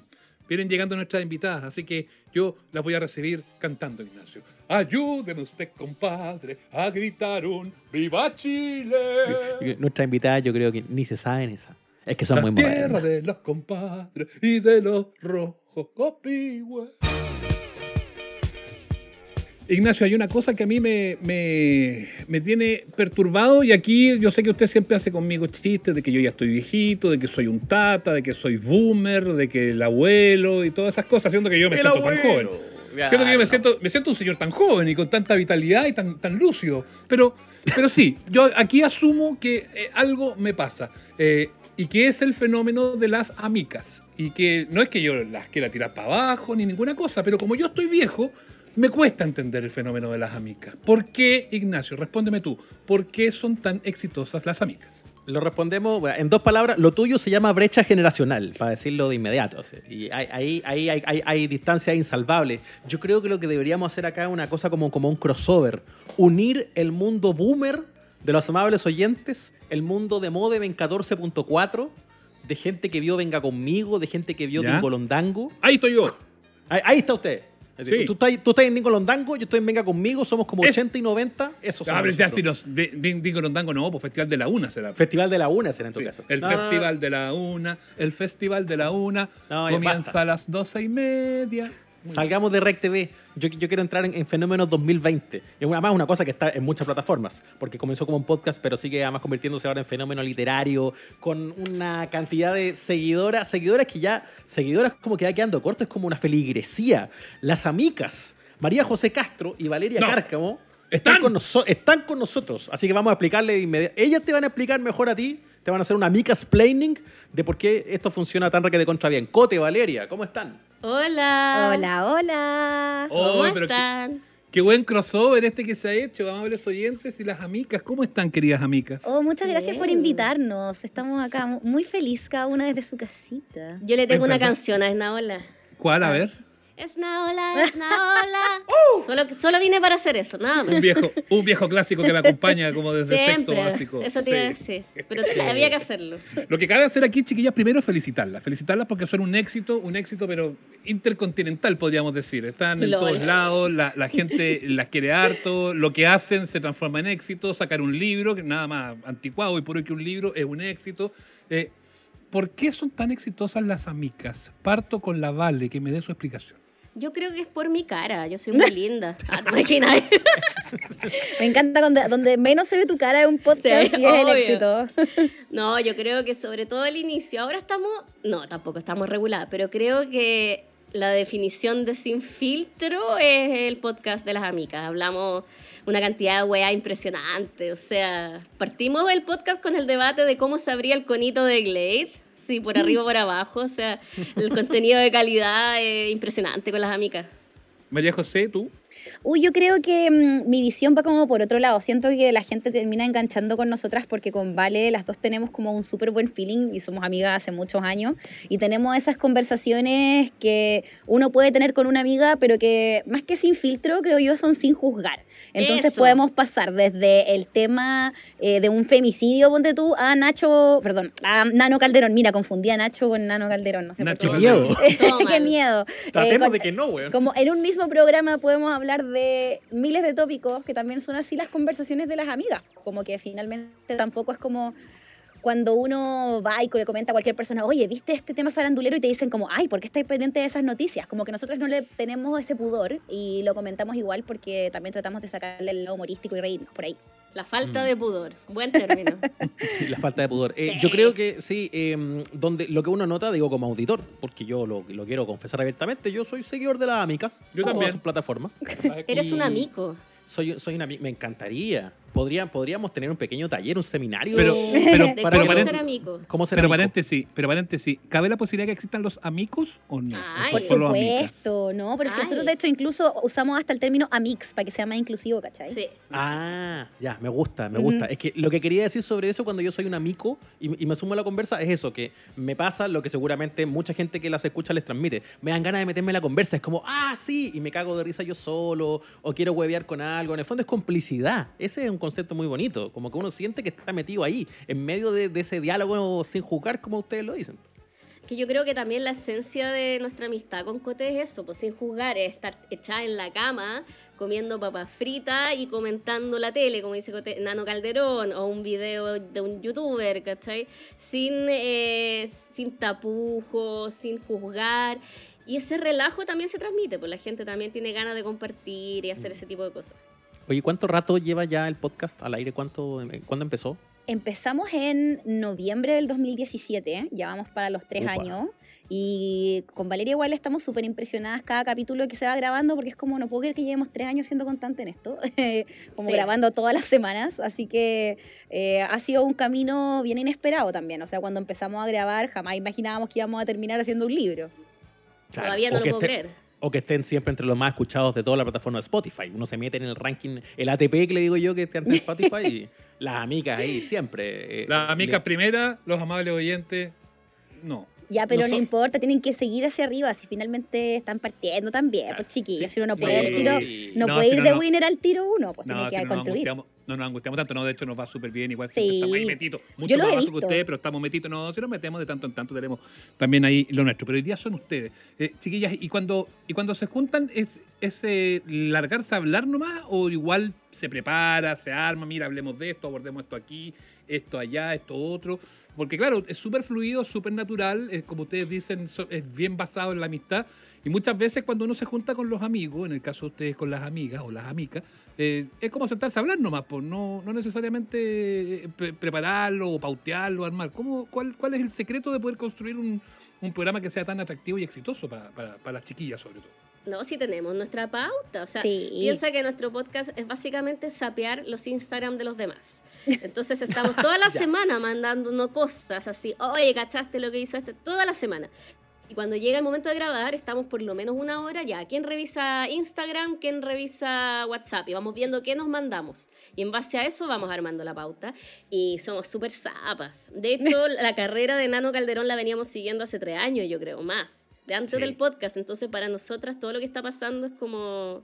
Speaker 3: Vienen llegando nuestras invitadas, así que yo las voy a recibir cantando, Ignacio. Ayúdeme usted, compadre, a gritar un ¡Viva Chile!
Speaker 2: Nuestra invitada yo creo que ni se saben esa. Es que son
Speaker 3: La
Speaker 2: muy
Speaker 3: tierra
Speaker 2: modernas.
Speaker 3: de los compadres y de los rojos copihue. Ignacio, hay una cosa que a mí me, me, me tiene perturbado y aquí yo sé que usted siempre hace conmigo chistes de que yo ya estoy viejito, de que soy un tata, de que soy boomer, de que el abuelo y todas esas cosas, siendo que yo me
Speaker 2: El
Speaker 3: siento tan joven.
Speaker 2: Ya,
Speaker 3: Siento que yo me
Speaker 2: no.
Speaker 3: siento, me siento un señor tan joven y con tanta vitalidad y tan, tan lúcido. Pero, pero sí, yo aquí asumo que eh, algo me pasa. eh, y que es el fenómeno de las amicas. Y que no es que yo las quiera tirar para abajo ni ninguna cosa, pero como yo estoy viejo, me cuesta entender el fenómeno de las amicas. ¿Por qué, Ignacio? Respóndeme tú. ¿Por qué son tan exitosas las amicas?
Speaker 2: Lo respondemos bueno, en dos palabras. Lo tuyo se llama brecha generacional, para decirlo de inmediato. o sea, y hay, ahí hay, hay, hay, hay distancias insalvables. Yo creo que lo que deberíamos hacer acá es una cosa como, como un crossover. Unir el mundo boomer de los amables oyentes, el mundo de Modem 14.4, de gente que vio Venga Conmigo, de gente que vio
Speaker 3: ¿Ya?
Speaker 2: Dingolondango.
Speaker 3: Ahí estoy yo.
Speaker 2: Ahí, ahí está usted. Es decir,
Speaker 3: Sí.
Speaker 2: Tú, estás, tú estás en Dingolondango, yo estoy en Venga Conmigo, somos como
Speaker 3: Es-
Speaker 2: 80 y 90. Eso
Speaker 3: Ah, pero ya si nos Rondango no, pues Festival de la Una será.
Speaker 2: Festival de la Una será en tu
Speaker 3: Sí,
Speaker 2: caso.
Speaker 3: El
Speaker 2: No, no, no.
Speaker 3: Festival de la Una, el Festival de la Una comienza a las doce y media.
Speaker 2: Salgamos de Rec TV. Yo, yo quiero entrar en, en Fenómenos 2020. Es además una cosa que está en muchas plataformas, porque comenzó como un podcast, pero sigue además convirtiéndose ahora en fenómeno literario, con una cantidad de seguidoras, seguidoras que ya, seguidoras como que va quedando corto, es como una feligresía. Las amicas, María José Castro y Valeria
Speaker 3: No.
Speaker 2: Cárcamo,
Speaker 3: ¿Están?
Speaker 2: con, noso- están con nosotros. Así que vamos a explicarle de inmediato. Ellas te van a explicar mejor a ti, te van a hacer una amicas planning de por qué esto funciona tan re que de contra bien. Cote, Valeria, ¿cómo están?
Speaker 5: Hola.
Speaker 6: Hola, hola.
Speaker 3: Oh,
Speaker 5: ¿Cómo
Speaker 3: qué-
Speaker 5: están?
Speaker 3: Qué buen crossover este que se ha hecho, amables oyentes y las amicas. ¿Cómo están, queridas amicas?
Speaker 6: Oh, muchas gracias por invitarnos. Estamos acá mu- muy feliz cada una desde su casita.
Speaker 5: Yo le tengo una canción a Esnaola.
Speaker 3: ¿Cuál? A ver.
Speaker 5: Esnaola, Esnaola. solo, solo vine para hacer eso, nada más.
Speaker 3: Un viejo, un viejo clásico que me acompaña como desde sexto
Speaker 5: Siempre.
Speaker 3: básico.
Speaker 5: Eso te iba a
Speaker 3: Sí.
Speaker 5: decir. Pero te- había que hacerlo.
Speaker 3: Lo que cabe hacer aquí, chiquillas, primero es felicitarlas. Felicitarlas porque son un éxito, un éxito, pero intercontinental, podríamos decir. Están en todos lados, la, la gente las quiere harto, lo que hacen se transforma en éxito. Sacar un libro, que nada más anticuado y por hoy que un libro es un éxito. Eh, ¿Por qué son tan exitosas las amicas? Parto con la Vale, que me dé su explicación.
Speaker 5: Yo creo que es por mi cara. Yo soy muy linda. Ah, ¿te imaginas?
Speaker 6: Me encanta donde, donde menos se ve tu cara en un podcast
Speaker 5: Sí,
Speaker 6: y es el éxito.
Speaker 5: No, yo creo que sobre todo el inicio. Ahora estamos. No, tampoco estamos reguladas, pero creo que la definición de sin filtro es el podcast de las amigas. Hablamos una cantidad de weá impresionante. O sea, partimos el podcast con el debate de cómo se abría el conito de Glade. Sí, por arriba por abajo. O sea, el contenido de calidad es impresionante con las amigas.
Speaker 3: María José, tú.
Speaker 6: Uy, yo creo que mm, mi visión va como por otro lado. Siento que la gente termina enganchando con nosotras porque con Vale las dos tenemos como un súper buen feeling y somos amigas hace muchos años y tenemos esas conversaciones que uno puede tener con una amiga, pero que más que sin filtro, creo yo, son sin juzgar. Entonces
Speaker 5: Eso.
Speaker 6: podemos pasar desde el tema eh, de un femicidio, ponte tú, a Nacho, perdón, a Nano Calderón. Mira, confundí a Nacho con Nano Calderón, no sé
Speaker 3: Nacho
Speaker 2: Qué miedo.
Speaker 6: Qué
Speaker 5: mal.
Speaker 6: miedo.
Speaker 2: Tratemos
Speaker 6: Eh, con-
Speaker 2: de que no, weón.
Speaker 6: como en un mismo programa podemos hablar de miles de tópicos que también son así las conversaciones de las amigas. Como que finalmente tampoco es como cuando uno va y le comenta a cualquier persona, oye, ¿viste este tema farandulero? Y te dicen como, ay, ¿por qué estáis pendiente de esas noticias? Como que nosotros no le tenemos ese pudor y lo comentamos igual porque también tratamos de sacarle el lado humorístico y reírnos por ahí.
Speaker 5: La falta
Speaker 2: Mm.
Speaker 5: de pudor. Buen término.
Speaker 2: Sí, la falta de pudor. Eh,
Speaker 5: Sí.
Speaker 2: Yo creo que sí, eh, donde lo que uno nota, digo como auditor, porque yo lo, lo quiero confesar abiertamente, yo soy seguidor de las Amicas.
Speaker 3: Yo
Speaker 2: en todas
Speaker 3: también.
Speaker 2: sus plataformas.
Speaker 5: Eres un amigo.
Speaker 2: Soy, soy una, me encantaría. Podría, podríamos tener un pequeño taller, un seminario.
Speaker 3: Pero- pero-
Speaker 5: de
Speaker 2: pero
Speaker 5: cómo ser amigo.
Speaker 2: ¿Cómo ser
Speaker 3: Pero
Speaker 2: amigo?
Speaker 3: paréntesis, pero paréntesis, ¿cabe la posibilidad que existan los amigos o no?
Speaker 5: Ay.
Speaker 3: ¿O
Speaker 6: Por supuesto, ¿no? Pero es que nosotros de hecho incluso usamos hasta el término amix para que sea más inclusivo, ¿cachai?
Speaker 5: Sí.
Speaker 2: Ah, ya, me gusta, me gusta. Es que lo que quería decir sobre eso cuando yo soy un amigo y, y me sumo a la conversa es eso, que me pasa lo que seguramente mucha gente que las escucha les transmite. Me dan ganas de meterme en la conversa, es como, ah, sí, y me cago de risa yo solo, o quiero huevear con algo. En el fondo es complicidad. Ese es un concepto muy bonito, como que uno siente que está metido ahí, en medio de, de ese diálogo sin jugar, como ustedes lo dicen.
Speaker 5: Que yo creo que también la esencia de nuestra amistad con Cote es eso, pues sin juzgar, es estar echada en la cama, comiendo papas fritas y comentando la tele, como dice Cote- Nano Calderón, o un video de un youtuber, ¿cachai? Sin, eh, sin tapujos, sin juzgar. Y ese relajo también se transmite, pues la gente también tiene ganas de compartir y hacer ese tipo de cosas.
Speaker 2: Oye, ¿cuánto rato lleva ya el podcast al aire? ¿Cuánto, ¿Cuándo empezó?
Speaker 6: Empezamos en noviembre del 2017, ya vamos para los tres
Speaker 2: Upa.
Speaker 6: años. Y con Valeria igual estamos súper impresionadas cada capítulo que se va grabando porque es como, no puedo creer que llevemos tres años siendo constante en esto, como
Speaker 5: Sí.
Speaker 6: grabando todas las semanas. Así que eh, ha sido un camino bien inesperado también. O sea, cuando empezamos a grabar jamás imaginábamos que íbamos a terminar haciendo un libro.
Speaker 2: Claro,
Speaker 5: Todavía no
Speaker 2: o
Speaker 5: lo puedo
Speaker 2: esté-
Speaker 5: creer.
Speaker 2: O que estén siempre entre los más escuchados de toda la plataforma de Spotify. Uno se mete en el ranking, el ATP que le digo yo que está en Spotify y las amigas ahí siempre. eh,
Speaker 3: Las amigas
Speaker 2: le-
Speaker 3: primera, los amables oyentes, no.
Speaker 6: Ya, pero no, importa, tienen que seguir hacia arriba si finalmente están partiendo también,
Speaker 2: Claro,
Speaker 6: pues chiquillos.
Speaker 2: sí,
Speaker 6: Si uno no
Speaker 2: sí.
Speaker 6: puede ir tiro, no,
Speaker 3: No,
Speaker 6: puede
Speaker 3: si
Speaker 6: ir
Speaker 3: no,
Speaker 6: de
Speaker 3: no.
Speaker 6: winner al tiro uno, pues
Speaker 3: No,
Speaker 6: tiene
Speaker 3: si
Speaker 6: que construir.
Speaker 3: No nos angustiamos tanto, no, de hecho nos va súper bien, igual
Speaker 6: Sí.
Speaker 3: estamos ahí metidos, mucho más
Speaker 6: he
Speaker 3: abajo que ustedes, pero estamos metidos, no, si nos metemos de tanto en tanto tenemos también ahí lo nuestro, pero hoy día son ustedes. Eh, chiquillas, y cuando, y cuando se juntan, ¿es, es eh, largarse a hablar nomás o igual se prepara, se arma, mira, hablemos de esto, abordemos esto aquí, esto allá, esto otro? Porque claro, es súper fluido, súper natural, es, como ustedes dicen, es bien basado en la amistad. Y muchas veces cuando uno se junta con los amigos, en el caso de ustedes con las amigas o las amicas, eh, es como sentarse a hablar nomás, pues no, no necesariamente eh, pre- prepararlo o pautearlo, armar. ¿Cómo, cuál, ¿Cuál es el secreto de poder construir un, un programa que sea tan atractivo y exitoso para, para, para las chiquillas sobre todo?
Speaker 5: No, si tenemos nuestra pauta. O sea,
Speaker 6: Sí.
Speaker 5: piensa que nuestro podcast es básicamente sapear los Instagram de los demás. Entonces estamos toda la semana mandándonos cosas así. Oye, ¿cachaste lo que hizo este? Toda la semana. Y cuando llega el momento de grabar, estamos por lo menos una hora ya. ¿Quién revisa Instagram? ¿Quién revisa WhatsApp? Y vamos viendo qué nos mandamos. Y en base a eso vamos armando la pauta. Y somos súper zapas. De hecho, la carrera de Nano Calderón la veníamos siguiendo hace tres años, yo creo, más. De antes
Speaker 2: Sí.
Speaker 5: del podcast. Entonces, para nosotras, todo lo que está pasando es como.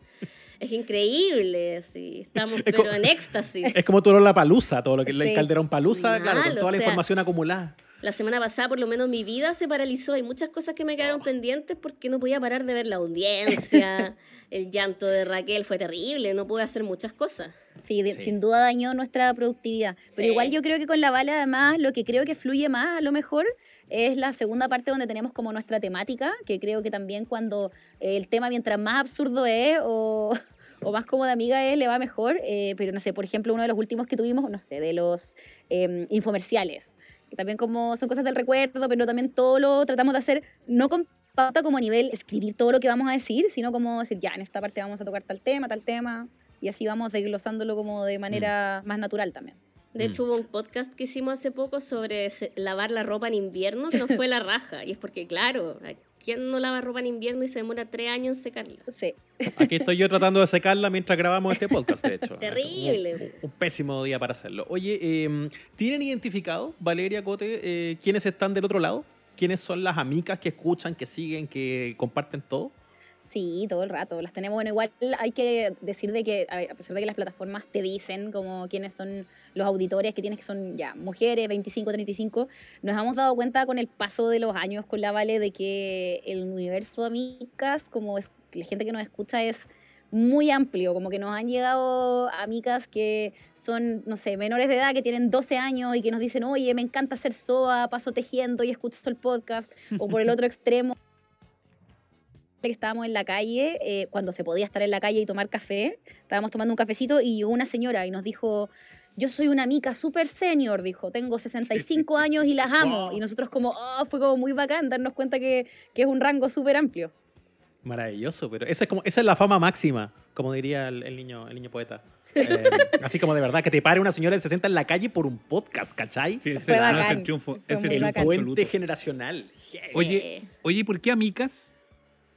Speaker 5: Es increíble. así. Estamos,
Speaker 2: Es
Speaker 5: pero
Speaker 2: como-
Speaker 5: en éxtasis.
Speaker 2: Es como todo la palusa, todo lo que
Speaker 6: Sí.
Speaker 2: el calderón palusa, claro, con toda
Speaker 5: o
Speaker 2: la
Speaker 5: sea,
Speaker 2: información acumulada.
Speaker 5: La semana pasada, por lo menos, mi vida se paralizó. Hay muchas cosas que me
Speaker 2: Oh.
Speaker 5: quedaron pendientes porque no podía parar de ver la audiencia. el llanto de Raquel fue terrible. No pude hacer muchas cosas.
Speaker 6: Sí, de-
Speaker 2: Sí.
Speaker 6: sin duda dañó nuestra productividad. Pero
Speaker 5: Sí.
Speaker 6: igual yo creo que con la bala, además, lo que creo que fluye más, a lo mejor, es la segunda parte donde tenemos como nuestra temática, que creo que también cuando eh, el tema, mientras más absurdo es o, o más como de amiga es, le va mejor. Eh, pero no sé, por ejemplo, uno de los últimos que tuvimos, no sé, de los eh, infomerciales, que también como son cosas del recuerdo, pero también todo lo tratamos de hacer, no con pauta como a nivel escribir todo lo que vamos a decir, sino como decir, ya, en esta parte vamos a tocar tal tema, tal tema. Y así vamos desglosándolo como de manera más natural también.
Speaker 5: De
Speaker 2: Mm.
Speaker 5: hecho, hubo un podcast que hicimos hace poco sobre lavar la ropa en invierno, que nos fue la raja. Y es porque, claro, ¿a ¿quién no lava ropa en invierno y se demora tres años en secarla?
Speaker 6: Sí.
Speaker 2: Aquí estoy yo tratando de secarla mientras grabamos este podcast, de hecho.
Speaker 5: Terrible.
Speaker 2: Un, un pésimo día para hacerlo. Oye, eh, ¿tienen identificado, Valeria Cote, eh, quiénes están del otro lado? ¿Quiénes son las amigas que escuchan, que siguen, que comparten todo?
Speaker 6: Sí, todo el rato. Las tenemos, bueno, igual hay que decir de que, a pesar de que las plataformas te dicen como quiénes son los auditores que tienes, que son ya mujeres, 25, 35, nos hemos dado cuenta con el paso de los años con la Vale de que el universo amigas, como es la gente que nos escucha, es muy amplio, como que nos han llegado amigas que son, no sé, menores de edad, que tienen 12 años y que nos dicen, oye, me encanta hacer SOA, paso tejiendo y escucho el podcast, o por el otro extremo, que estábamos en la calle, eh, cuando se podía estar en la calle y tomar café, estábamos tomando un cafecito y llegó una señora y nos dijo, yo soy una mica super senior, dijo, tengo 65 años y las amo. Y nosotros como, oh, fue como muy bacán darnos cuenta que, que es un rango súper amplio.
Speaker 2: Maravilloso, pero esa es, como, esa es la fama máxima, como diría el, el niño, el niño poeta. Eh, así como de verdad, que te pare una señora de 60 en la calle por un podcast, ¿cachai?
Speaker 3: Sí, ese
Speaker 6: Fue
Speaker 3: no, es el triunfo.
Speaker 6: Fue
Speaker 3: Es el triunfo
Speaker 6: bacán.
Speaker 2: Generacional. Yes.
Speaker 3: Oye, oye, ¿por qué amicas?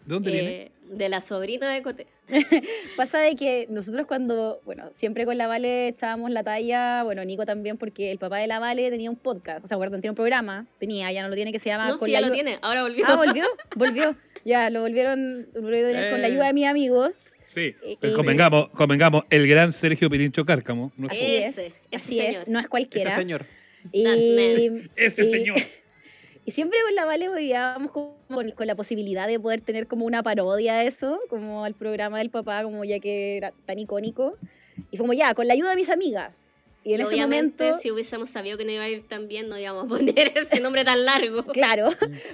Speaker 3: ¿De dónde viene?
Speaker 5: Eh, de la sobrina de Cote.
Speaker 6: Pasa de que nosotros cuando, bueno, siempre con la Vale echábamos la talla, bueno, Nico también, porque el papá de la Vale tenía un podcast, o sea, perdón, tiene un programa, tenía, ya no lo tiene, que se llama...
Speaker 5: No,
Speaker 6: Con
Speaker 5: sí,
Speaker 6: la
Speaker 5: ya lo tiene. Ahora volvió.
Speaker 6: Ah, volvió, volvió. Ya, lo volvieron, lo con la
Speaker 2: Eh.
Speaker 6: ayuda de mis amigos.
Speaker 3: Sí.
Speaker 6: Eh,
Speaker 3: Pues
Speaker 6: eh,
Speaker 3: convengamos, convengamos, el gran Sergio Pirincho Cárcamo. nuestro-
Speaker 6: Así
Speaker 5: Ese,
Speaker 6: es,
Speaker 5: ese
Speaker 6: así es,
Speaker 5: señor.
Speaker 6: no es cualquiera.
Speaker 2: Ese señor.
Speaker 6: Y,
Speaker 3: Ese
Speaker 6: y-
Speaker 3: señor.
Speaker 6: Y siempre con la Vale como con, con la posibilidad de poder tener como una parodia a eso, como al programa del papá, como ya que era tan icónico. Y fue como, ya, con la ayuda de mis amigas. Y en
Speaker 5: Y
Speaker 6: ese
Speaker 5: obviamente,
Speaker 6: momento,
Speaker 5: si hubiésemos sabido que no iba a ir tan bien, no íbamos a poner ese nombre tan largo.
Speaker 6: claro,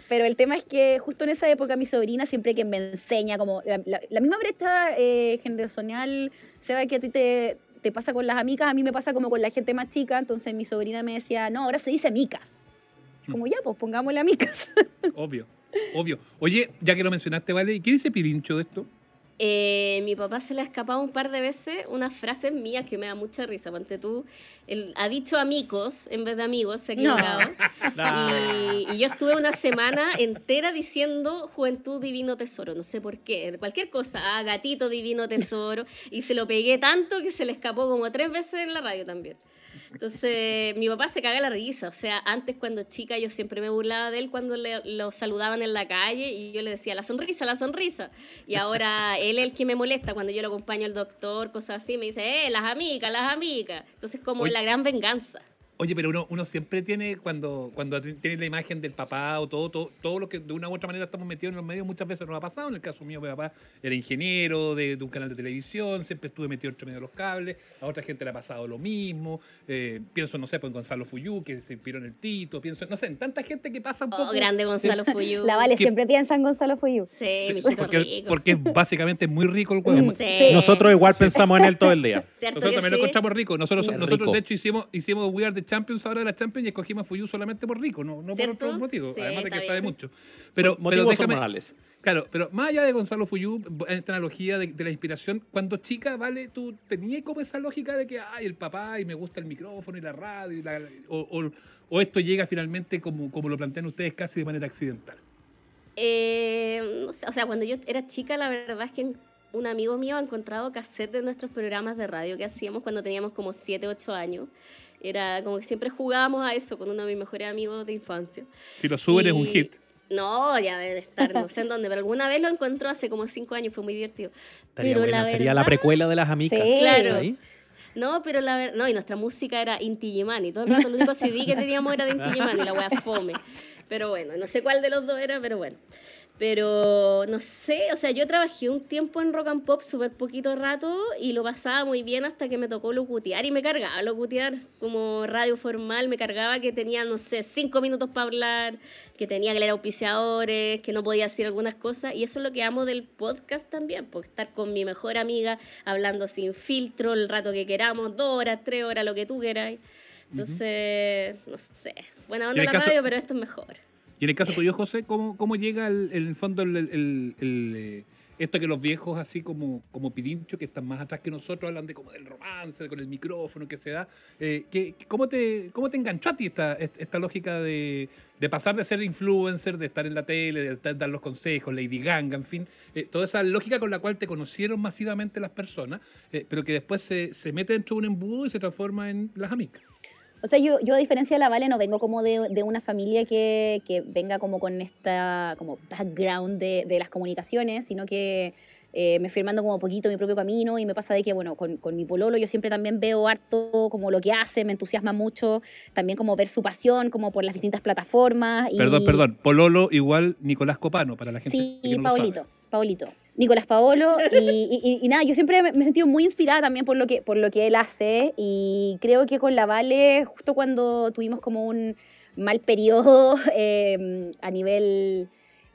Speaker 6: pero el tema es que justo en esa época mi sobrina siempre que me enseña, como la, la- la misma brecha eh, generacional, se ve que a ti te, te pasa con las amigas, a mí me pasa como con la gente más chica, entonces mi sobrina me decía, no, ahora se dice micas. Como ya, pues pongámosle amicas.
Speaker 3: Obvio, obvio. Oye, ya que lo mencionaste, ¿vale? ¿Y qué dice Pirincho de esto?
Speaker 5: Eh, mi papá se le ha escapado un par de veces unas frases mías que me da mucha risa. Ponte tú, él ha dicho amigos en vez de amigos, se ha
Speaker 6: No.
Speaker 5: equivocado. Y, y yo estuve una semana entera diciendo Juventud Divino Tesoro, no sé por qué, cualquier cosa, ah, gatito divino tesoro, y se lo pegué tanto que se le escapó como tres veces en la radio también. Entonces, mi papá se caga la risa. O sea, antes cuando chica yo siempre me burlaba de él cuando le, lo saludaban en la calle y yo le decía la sonrisa, la sonrisa. Y ahora él es el que me molesta cuando yo lo acompaño al doctor, cosas así. Me dice, eh, las amigas, las amigas. Entonces, como
Speaker 3: Oye.
Speaker 5: la gran venganza.
Speaker 3: Oye, pero uno, uno siempre tiene, cuando, cuando tiene la imagen del papá o todo, todo, todo lo que de una u otra manera estamos metidos en los medios, muchas veces nos ha pasado. En el caso mío, mi papá era ingeniero de, de un canal de televisión, siempre estuve metido entre medio de los cables. A otra gente le ha pasado lo mismo. Eh, pienso, no sé, pues en Gonzalo Fuyú, que se inspiró en el Tito. Pienso, no sé, en tanta gente que pasa un poco.
Speaker 5: Oh, grande Gonzalo Fuyú.
Speaker 6: La Vale siempre piensa en Gonzalo Fuyú.
Speaker 5: Sí, mijito
Speaker 3: porque,
Speaker 5: rico.
Speaker 3: porque es básicamente muy rico el huevo.
Speaker 6: Mm,
Speaker 5: Sí.
Speaker 2: Nosotros igual pensamos en él todo el día.
Speaker 5: ¿Cierto
Speaker 3: Nosotros también lo
Speaker 5: sí?
Speaker 3: encontramos rico. Nosotros, nosotros
Speaker 2: rico.
Speaker 3: de hecho, hicimos, hicimos We Are the Champions ahora de la Champions y escogimos a Fuyú solamente por rico, no, no por otros motivos.
Speaker 5: Sí,
Speaker 3: además de que
Speaker 5: está
Speaker 3: sabe
Speaker 5: bien.
Speaker 3: mucho. Pero, pero
Speaker 2: Motivos
Speaker 3: déjame,
Speaker 2: hormonales.
Speaker 3: claro, pero más allá de Gonzalo Fuyú, en esta analogía de, de la inspiración, cuando chica, ¿vale? Tú tenías como esa lógica de que, ay, el papá y me gusta el micrófono y la radio, y la- o, o- o esto llega finalmente como, como lo plantean ustedes casi de manera accidental.
Speaker 5: Eh, o sea, cuando yo era chica, la verdad es que un amigo mío ha encontrado cassette de nuestros programas de radio que hacíamos cuando teníamos como 7, 8 años. Era como que siempre jugábamos a eso con uno de mis mejores amigos de infancia.
Speaker 3: Si lo suben es un
Speaker 5: Y-
Speaker 3: hit.
Speaker 5: No, ya debe estar, no sé en dónde, pero alguna vez lo encontró hace como 5 años, fue muy divertido.
Speaker 2: Estaría
Speaker 5: Pero
Speaker 2: buena,
Speaker 5: la
Speaker 2: sería la precuela de las amigas.
Speaker 6: Sí.
Speaker 5: Claro.
Speaker 2: ¿cachai?
Speaker 5: No, pero la verdad, no, y nuestra música era Inti Illimani. Todo el rato el único CD que teníamos era de Inti Illimani, la wea fome. Pero bueno, no sé cuál de los dos era, pero bueno. Pero no sé, o sea, yo trabajé un tiempo en rock and pop, súper poquito rato, y lo pasaba muy bien hasta que me tocó locutear y me cargaba locutear como radio formal, me cargaba que tenía, no sé, cinco minutos para hablar, que tenía que leer auspiciadores, que no podía hacer algunas cosas, y eso es lo que amo del podcast también, porque estar con mi mejor amiga hablando sin filtro el rato que queramos, dos horas, tres horas, lo que tú queráis. Entonces, no sé, buena onda la
Speaker 3: caso-
Speaker 5: radio, pero esto es mejor.
Speaker 3: Y en el caso tuyo, José, ¿cómo, cómo llega el, el fondo el, el- el- eh, esto que los viejos, así como, como Pirincho, que están más atrás que nosotros, hablan de como del romance, con el micrófono que se da? Eh, ¿qué- cómo, te, ¿Cómo te enganchó a ti esta, esta lógica de, de pasar de ser influencer, de estar en la tele, de dar los consejos, Lady Ganga, en fin? eh, toda esa lógica con la cual te conocieron masivamente las personas, eh, pero que después se, se mete dentro de un embudo y se transforma en las amigas.
Speaker 6: O sea, yo, yo a diferencia de la Vale no vengo como de, de una familia que, que venga como con esta como background de, de las comunicaciones, sino que eh, me fui armando como poquito mi propio camino y me pasa de que, bueno, con, con mi pololo yo siempre también veo harto como lo que hace, me entusiasma mucho, también como ver su pasión como por las distintas plataformas. Y,
Speaker 3: Perdón, perdón. Pololo igual Nicolás Copano, para la gente
Speaker 6: Sí,
Speaker 3: que no lo
Speaker 6: Paulito,
Speaker 3: sabe.
Speaker 6: Paulito. Nicolás Paolo y, y- y nada, yo siempre me he sentido muy inspirada también por lo que, por lo que él hace y creo que con la Vale, justo cuando tuvimos como un mal periodo eh, a nivel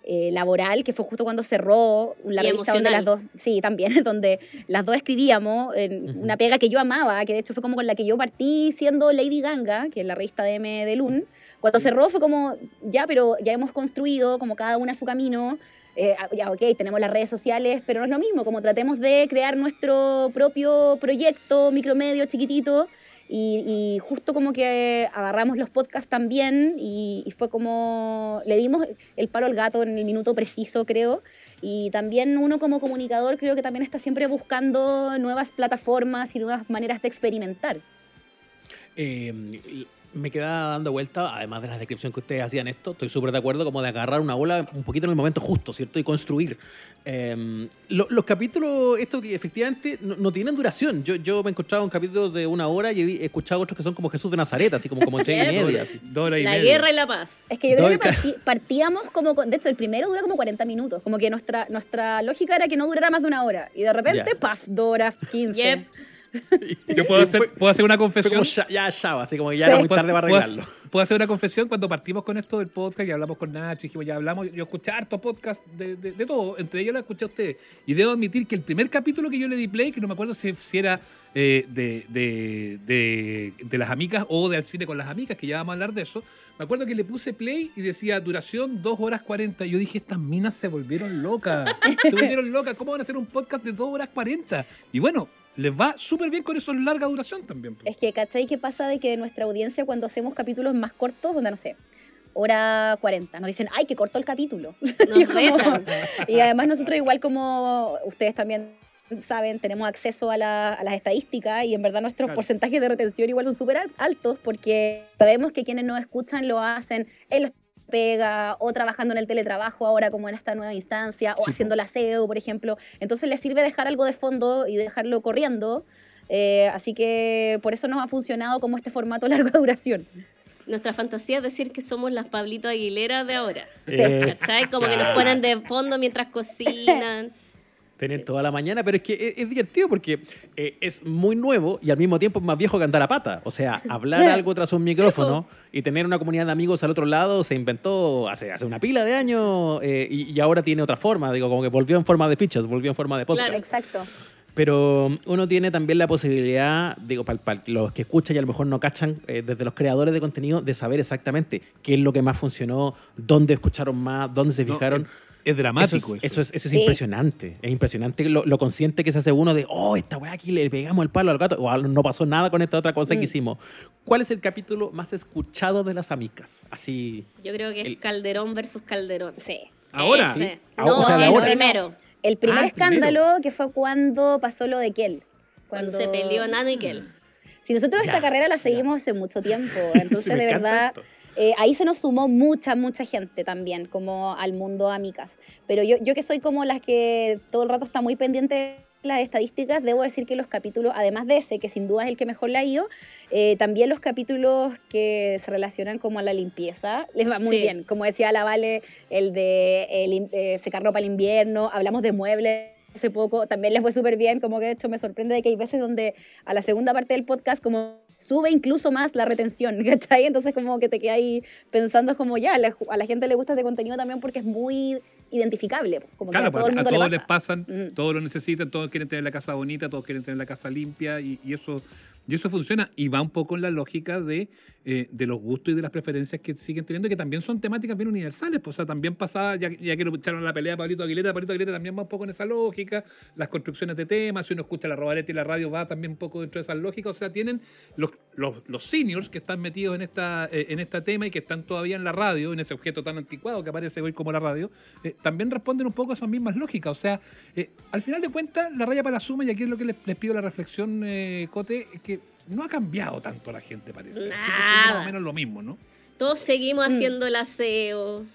Speaker 6: eh, laboral, que fue justo cuando cerró la
Speaker 5: Y
Speaker 6: revista donde las dos,
Speaker 5: emocional.
Speaker 6: sí, también, donde las dos escribíamos, en una pega que yo amaba, que de hecho fue como con la que yo partí siendo Lady Ganga, que es la revista de M de Lun. Cuando cerró fue como, ya, pero ya hemos construido como cada una su camino. Eh, ya, ok, tenemos las redes sociales, pero no es lo mismo, como tratemos de crear nuestro propio proyecto, micromedio, chiquitito, y, y justo como que agarramos los podcasts también, y, y fue como, le dimos el palo al gato en el minuto preciso, creo, y también uno como comunicador creo que también está siempre buscando nuevas plataformas y nuevas maneras de experimentar.
Speaker 2: Eh, me queda dando vuelta, además de la descripción que ustedes hacían esto, estoy súper de acuerdo como de agarrar una bola un poquito en el momento justo, ¿cierto? Y construir. Eh, lo- los capítulos, estos que efectivamente no, no tienen duración. Yo, yo me he encontrado un capítulo de una hora y he, escuchado otros que son como Jesús de Nazaret, así como, como tres y media. así.
Speaker 3: Dos horas y
Speaker 5: La
Speaker 3: media.
Speaker 5: guerra y la paz.
Speaker 6: Es que yo creo que partí- partíamos como, con- de hecho el primero dura como 40 minutos, como que nuestra, nuestra lógica era que no durara más de una hora, y de repente,
Speaker 2: Ya.
Speaker 6: paf, dos horas 15.
Speaker 5: Yep.
Speaker 3: Yo puedo hacer, puedo hacer una confesión.
Speaker 2: como ya, ya, así como ya
Speaker 6: Sí.
Speaker 2: era muy
Speaker 3: ¿Puedo-
Speaker 2: tarde para arreglarlo.
Speaker 3: Puedo hacer una confesión cuando partimos con esto del podcast y hablamos con Nacho y dijimos, ya hablamos, yo escuché hartos podcasts de, de, de todo, entre ellos lo escuché a ustedes. Y debo admitir que el primer capítulo que yo le di play, que no me acuerdo si, si era eh, de, de, de, de las amigas o de al cine con las amigas, que ya vamos a hablar de eso, me acuerdo que le puse play y decía duración 2 horas 40. Y yo dije, estas minas se volvieron locas. Se volvieron locas. ¿Cómo van a hacer un podcast de 2 horas 40? Y bueno, les va súper bien con eso en larga duración también.
Speaker 6: Es que, ¿cachai? ¿Qué pasa de que nuestra audiencia cuando hacemos capítulos más cortos, donde no sé, hora 40, nos dicen, ay, que cortó el capítulo.
Speaker 5: Nos
Speaker 6: Y como- además nosotros igual como ustedes también saben, tenemos acceso a, la- a las estadísticas y en verdad nuestros
Speaker 3: Claro.
Speaker 6: porcentajes de retención igual son súper al- altos porque sabemos que quienes nos escuchan lo hacen en los pega o trabajando en el teletrabajo ahora como en esta nueva instancia o
Speaker 3: Sí,
Speaker 6: haciendo la SEO, por ejemplo. Entonces les sirve dejar algo de fondo y dejarlo corriendo. Eh, así que por eso nos ha funcionado como este formato larga duración.
Speaker 5: Nuestra fantasía es decir que somos las Pablito Aguilera de ahora.
Speaker 6: Sí.
Speaker 2: Es-
Speaker 5: ¿Cachai? Como que nos ponen de fondo mientras cocinan.
Speaker 2: Tener toda la mañana, pero es que es, es divertido porque eh, es muy nuevo y al mismo tiempo es más viejo que andar a pata. O sea, hablar algo tras un micrófono y tener una comunidad de amigos al otro lado se inventó hace, hace una pila de años eh, y, y ahora tiene otra forma. Digo, como que volvió en forma de fichas, volvió en forma de podcast.
Speaker 5: Claro.
Speaker 6: Exacto.
Speaker 2: Pero uno tiene también la posibilidad, digo, para los que escuchan y a lo mejor no cachan, eh, desde los creadores de contenido, de saber exactamente qué es lo que más funcionó, dónde escucharon más, dónde se
Speaker 3: No,
Speaker 2: fijaron.
Speaker 3: Es dramático
Speaker 2: eso es, eso es, eso es
Speaker 6: Sí.
Speaker 2: impresionante. Es impresionante lo, lo consciente que se hace uno de, oh, esta weá aquí le pegamos el palo al gato, o "Ah, no pasó nada con esta otra cosa que
Speaker 6: Mm.
Speaker 2: hicimos. ¿Cuál es el capítulo más escuchado de las amicas? Así.
Speaker 5: Yo creo que es
Speaker 2: El-
Speaker 5: Calderón versus Calderón.
Speaker 6: Sí.
Speaker 3: Ahora.
Speaker 2: Ah,
Speaker 5: No,
Speaker 2: o sea,
Speaker 5: el
Speaker 2: ahora.
Speaker 5: primero.
Speaker 6: El primer
Speaker 3: Ah,
Speaker 6: escándalo que fue cuando pasó lo de Kel.
Speaker 5: Cuando se peleó Nano y Kel.
Speaker 6: Si nosotros
Speaker 2: Ya,
Speaker 6: esta carrera la
Speaker 2: ya.
Speaker 6: seguimos hace mucho tiempo, entonces
Speaker 2: Sí,
Speaker 6: de verdad
Speaker 2: esto.
Speaker 6: Eh, ahí se nos sumó mucha, mucha gente también, como al mundo amicas. Pero yo, yo que soy como las que todo el rato está muy pendiente de las estadísticas, debo decir que los capítulos, además de ese, que sin duda es el que mejor le ha ido, eh, también los capítulos que se relacionan como a la limpieza, les va muy
Speaker 5: Sí.
Speaker 6: bien. Como decía la Vale, el de el eh, secar ropa al invierno, hablamos de muebles hace poco, también les fue súper bien, como que de hecho me sorprende de que hay veces donde a la segunda parte del podcast como sube incluso más la retención, ¿cachai? Entonces como que te quedas ahí pensando como ya, a la, a la gente le gusta este contenido también porque es muy identificable, como
Speaker 3: Claro,
Speaker 6: que a
Speaker 3: pues,
Speaker 6: todo el
Speaker 3: a todos
Speaker 6: le
Speaker 3: les
Speaker 6: pasa.
Speaker 3: pasan,
Speaker 6: Mm.
Speaker 3: todos lo necesitan, todos quieren tener la casa bonita, todos quieren tener la casa limpia y, y eso y eso funciona y va un poco en la lógica de, eh, de los gustos y de las preferencias que siguen teniendo, que también son temáticas bien universales. Pues, o sea, también pasaba, ya, ya que lo echaron la pelea a Pablito Aguilera, Pablito Aguilera también va un poco en esa lógica, las construcciones de temas, si uno escucha la robareta y la radio va también un poco dentro de esa lógica. O sea, tienen los, los, los seniors que están metidos en esta, eh, en este tema y que están todavía en la radio, en ese objeto tan anticuado que aparece hoy como la radio, eh, también responden un poco a esas mismas lógicas. O sea, eh, al final de cuentas, la raya para la suma, y aquí es lo que les, les pido la reflexión, eh, Cote, es que no ha cambiado tanto la gente, parece. Sigue siendo más
Speaker 5: Nada.
Speaker 3: o menos lo mismo, ¿no?
Speaker 5: Todos seguimos
Speaker 6: Mm.
Speaker 5: haciendo el aseo.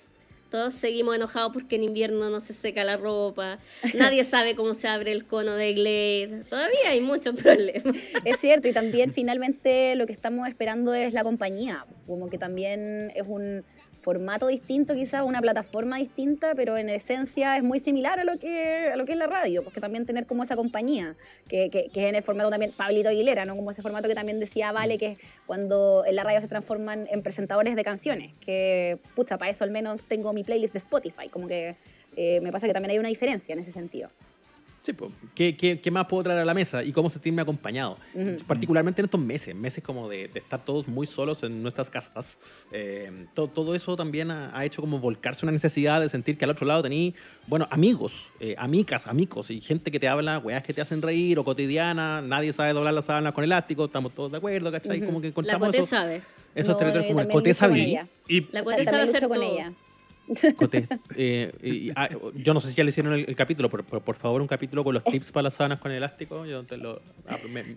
Speaker 5: Todos seguimos enojados porque en invierno no se seca la ropa. Nadie sabe cómo se abre el cono de Glade. Todavía hay muchos problemas.
Speaker 6: Es cierto, y también finalmente lo que estamos esperando es la compañía, como que también es un formato distinto, quizás una plataforma distinta, pero en esencia es muy similar a lo que, a lo que es la radio, porque también tener como esa compañía, que, que, que es en el formato también Pablito Aguilera, ¿no? Como ese formato que también decía Vale, que es cuando en la radio se transforman en presentadores de canciones, que, pucha, para eso al menos tengo mi playlist de Spotify, como que eh, me pasa que también hay una diferencia en ese sentido.
Speaker 2: Sí, pues. ¿Qué, qué, qué más puedo traer a la mesa? ¿Y cómo sentirme acompañado?
Speaker 6: Ujú.
Speaker 2: Particularmente en estos meses, meses como de, de estar todos muy solos en nuestras casas. Eh, to- todo eso también ha, ha hecho como volcarse una necesidad de sentir que al otro lado tení, bueno, amigos, eh, amigas, amigos y gente que te habla, weas que te hacen reír o cotidiana. Nadie sabe doblar las sábanas con elástico, estamos todos de acuerdo, ¿cachai?
Speaker 6: Ujú.
Speaker 2: Como que
Speaker 5: La
Speaker 2: encontramos
Speaker 5: Cote
Speaker 2: esos,
Speaker 5: sabe.
Speaker 2: esos
Speaker 6: No,
Speaker 2: territorios
Speaker 6: yo
Speaker 2: como el
Speaker 6: también
Speaker 2: Coté
Speaker 6: lucho con
Speaker 2: Sabí.
Speaker 6: ella.
Speaker 3: Y
Speaker 5: La
Speaker 6: también
Speaker 5: sabe hacer
Speaker 6: con
Speaker 5: todo.
Speaker 6: ella.
Speaker 2: Coté. Eh, y- ah, yo no sé si ya le hicieron el, el capítulo, pero por, por favor un capítulo con los tips para las sábanas con elástico. Yo te lo ah, me-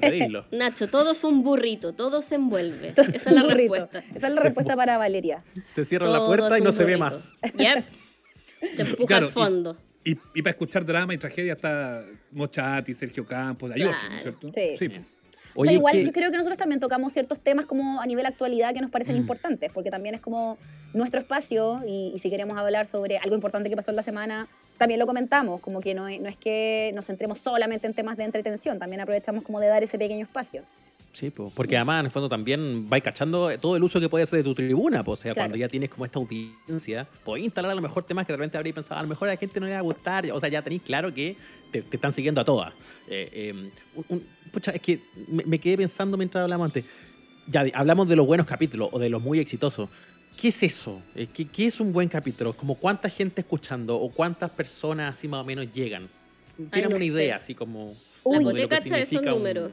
Speaker 2: pedirlo.
Speaker 5: Nacho, todo es un burrito, todo se envuelve. Esa es la
Speaker 6: Burrito.
Speaker 5: respuesta.
Speaker 6: Esa es la
Speaker 2: Se
Speaker 6: respuesta para Valeria.
Speaker 2: Se cierra la
Speaker 5: Todo
Speaker 2: puerta
Speaker 5: es
Speaker 2: y no
Speaker 5: un
Speaker 2: se ve
Speaker 5: burrito.
Speaker 2: más.
Speaker 5: Yep. Se empuja
Speaker 3: Claro,
Speaker 5: al
Speaker 3: y-
Speaker 5: fondo.
Speaker 3: Y, y para escuchar drama y tragedia está Mochati, Sergio Campos, hay
Speaker 5: Claro.
Speaker 3: otros, ¿no es cierto?
Speaker 6: Sí.
Speaker 3: pues.
Speaker 6: O sea,
Speaker 2: Oye,
Speaker 6: igual
Speaker 2: ¿qué-
Speaker 6: yo creo que nosotros también tocamos ciertos temas como a nivel actualidad que nos parecen
Speaker 2: Mm.
Speaker 6: importantes, porque también es como nuestro espacio y, y si queremos hablar sobre algo importante que pasó en la semana, también lo comentamos, como que no, es- no es que nos centremos solamente en temas de entretención, también aprovechamos como de dar ese pequeño espacio.
Speaker 2: Sí, po, porque además en el fondo también vais cachando todo el uso que puede hacer de tu tribuna. po. O sea,
Speaker 6: Claro.
Speaker 2: cuando ya tienes como esta audiencia, podéis instalar a lo mejor temas que de repente habréis pensado, a lo mejor a la gente no le va a gustar. O sea, ya tenéis claro que te, te están siguiendo a todas. Eh, eh, un- un- pucha, es que me, me quedé pensando mientras hablamos antes. Ya hablamos de los buenos capítulos o de los muy exitosos. ¿Qué es eso? Eh, ¿Qué, qué es un buen capítulo? Como cuánta gente escuchando o cuántas personas así más o menos llegan. ¿Tienen
Speaker 5: no
Speaker 2: una
Speaker 5: sé.
Speaker 2: idea así como...
Speaker 6: Uy.
Speaker 5: Cote cacha esos
Speaker 2: un-
Speaker 5: números.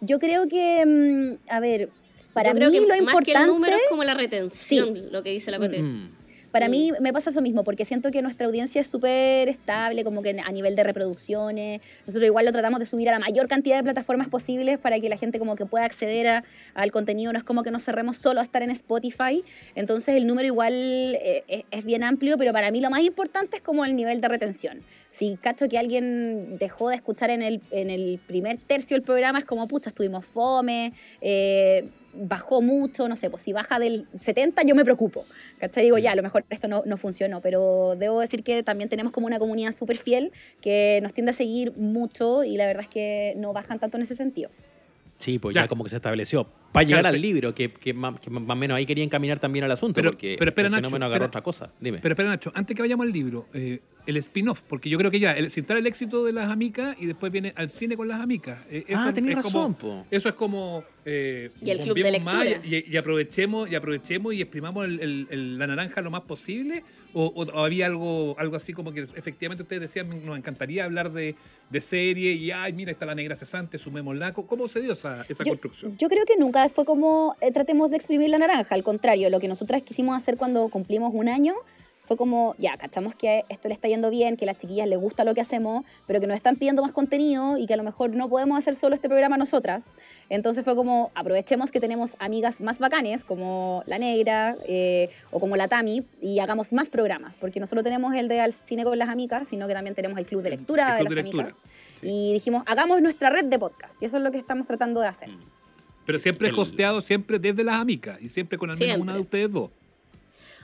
Speaker 6: Yo creo que, mm, a ver, para
Speaker 5: Yo
Speaker 6: mí
Speaker 5: creo que
Speaker 6: lo
Speaker 5: más que el
Speaker 6: importante...
Speaker 5: número es como la retención, lo que dice la Cote.
Speaker 2: Mm.
Speaker 6: Para mí me pasa eso mismo, porque siento que nuestra audiencia es súper estable, como que a nivel de reproducciones. Nosotros igual lo tratamos de subir a la mayor cantidad de plataformas posibles para que la gente como que pueda acceder a- al contenido. No es como que nos cerremos solo a estar en Spotify. Entonces el número igual eh, es, es bien amplio, pero para mí lo más importante es como el nivel de retención. Si cacho que alguien dejó de escuchar en el, en el primer tercio del programa, es como, pucha, estuvimos fome, eh, bajó mucho, no sé, pues si baja del 70 yo me preocupo. ¿Cachai? Digo, ya, a lo mejor esto no, no funcionó, pero debo decir que también tenemos como una comunidad súper fiel que nos tiende a seguir mucho y la verdad es que no bajan tanto en ese sentido.
Speaker 2: Sí, pues
Speaker 3: Ya.
Speaker 2: ya, como que se estableció. Para llegar
Speaker 3: Claro,
Speaker 2: al
Speaker 3: sí.
Speaker 2: libro, que, que más, que más o menos ahí quería encaminar también al asunto,
Speaker 3: Pero-
Speaker 2: porque
Speaker 3: pero espera,
Speaker 2: el
Speaker 3: Nacho,
Speaker 2: agarró
Speaker 3: espera.
Speaker 2: otra cosa. Dime.
Speaker 3: Pero espera, Nacho, antes que vayamos al libro, eh, el spin-off, porque yo creo que ya, el, el éxito de las amicas y después viene al cine con las amicas. eh, eso
Speaker 2: ah,
Speaker 3: es-
Speaker 2: tenés
Speaker 3: es
Speaker 2: razón,
Speaker 3: como-
Speaker 2: po.
Speaker 3: Eso es como. Eh,
Speaker 5: Y el club de
Speaker 3: bombeemos más
Speaker 5: lectura.
Speaker 3: y, y aprovechemos y aprovechemos y exprimamos el- el- el- la naranja lo más posible. O, o- o había algo, algo así como que efectivamente ustedes decían, nos encantaría hablar de, de serie y, ay, mira, está la negra cesante, sumémosla. ¿Cómo- ¿Cómo se dio esa, esa
Speaker 6: Yo-
Speaker 3: construcción?
Speaker 6: Yo creo que nunca fue como eh, tratemos de exprimir la naranja, al contrario, lo que nosotras quisimos hacer cuando cumplimos un año fue como, ya, cachamos que esto le está yendo bien, que a las chiquillas les gusta lo que hacemos, pero que nos están pidiendo más contenido y que a lo mejor no podemos hacer solo este programa nosotras. Entonces fue como, aprovechemos que tenemos amigas más bacanes, como la Negra eh, o como la Tami, y hagamos más programas, porque no solo tenemos el de Al Cine con las Amigas, sino que también tenemos el Club de Lectura
Speaker 3: el
Speaker 6: de
Speaker 3: Club
Speaker 6: las
Speaker 3: de Lectura,
Speaker 6: Amigas.
Speaker 3: sí.
Speaker 6: Y dijimos, hagamos nuestra red de podcast, y eso es lo que estamos tratando de hacer.
Speaker 3: Pero siempre
Speaker 2: el-
Speaker 3: hosteado, siempre desde las amicas y siempre con al menos
Speaker 5: Siempre.
Speaker 3: una de ustedes dos.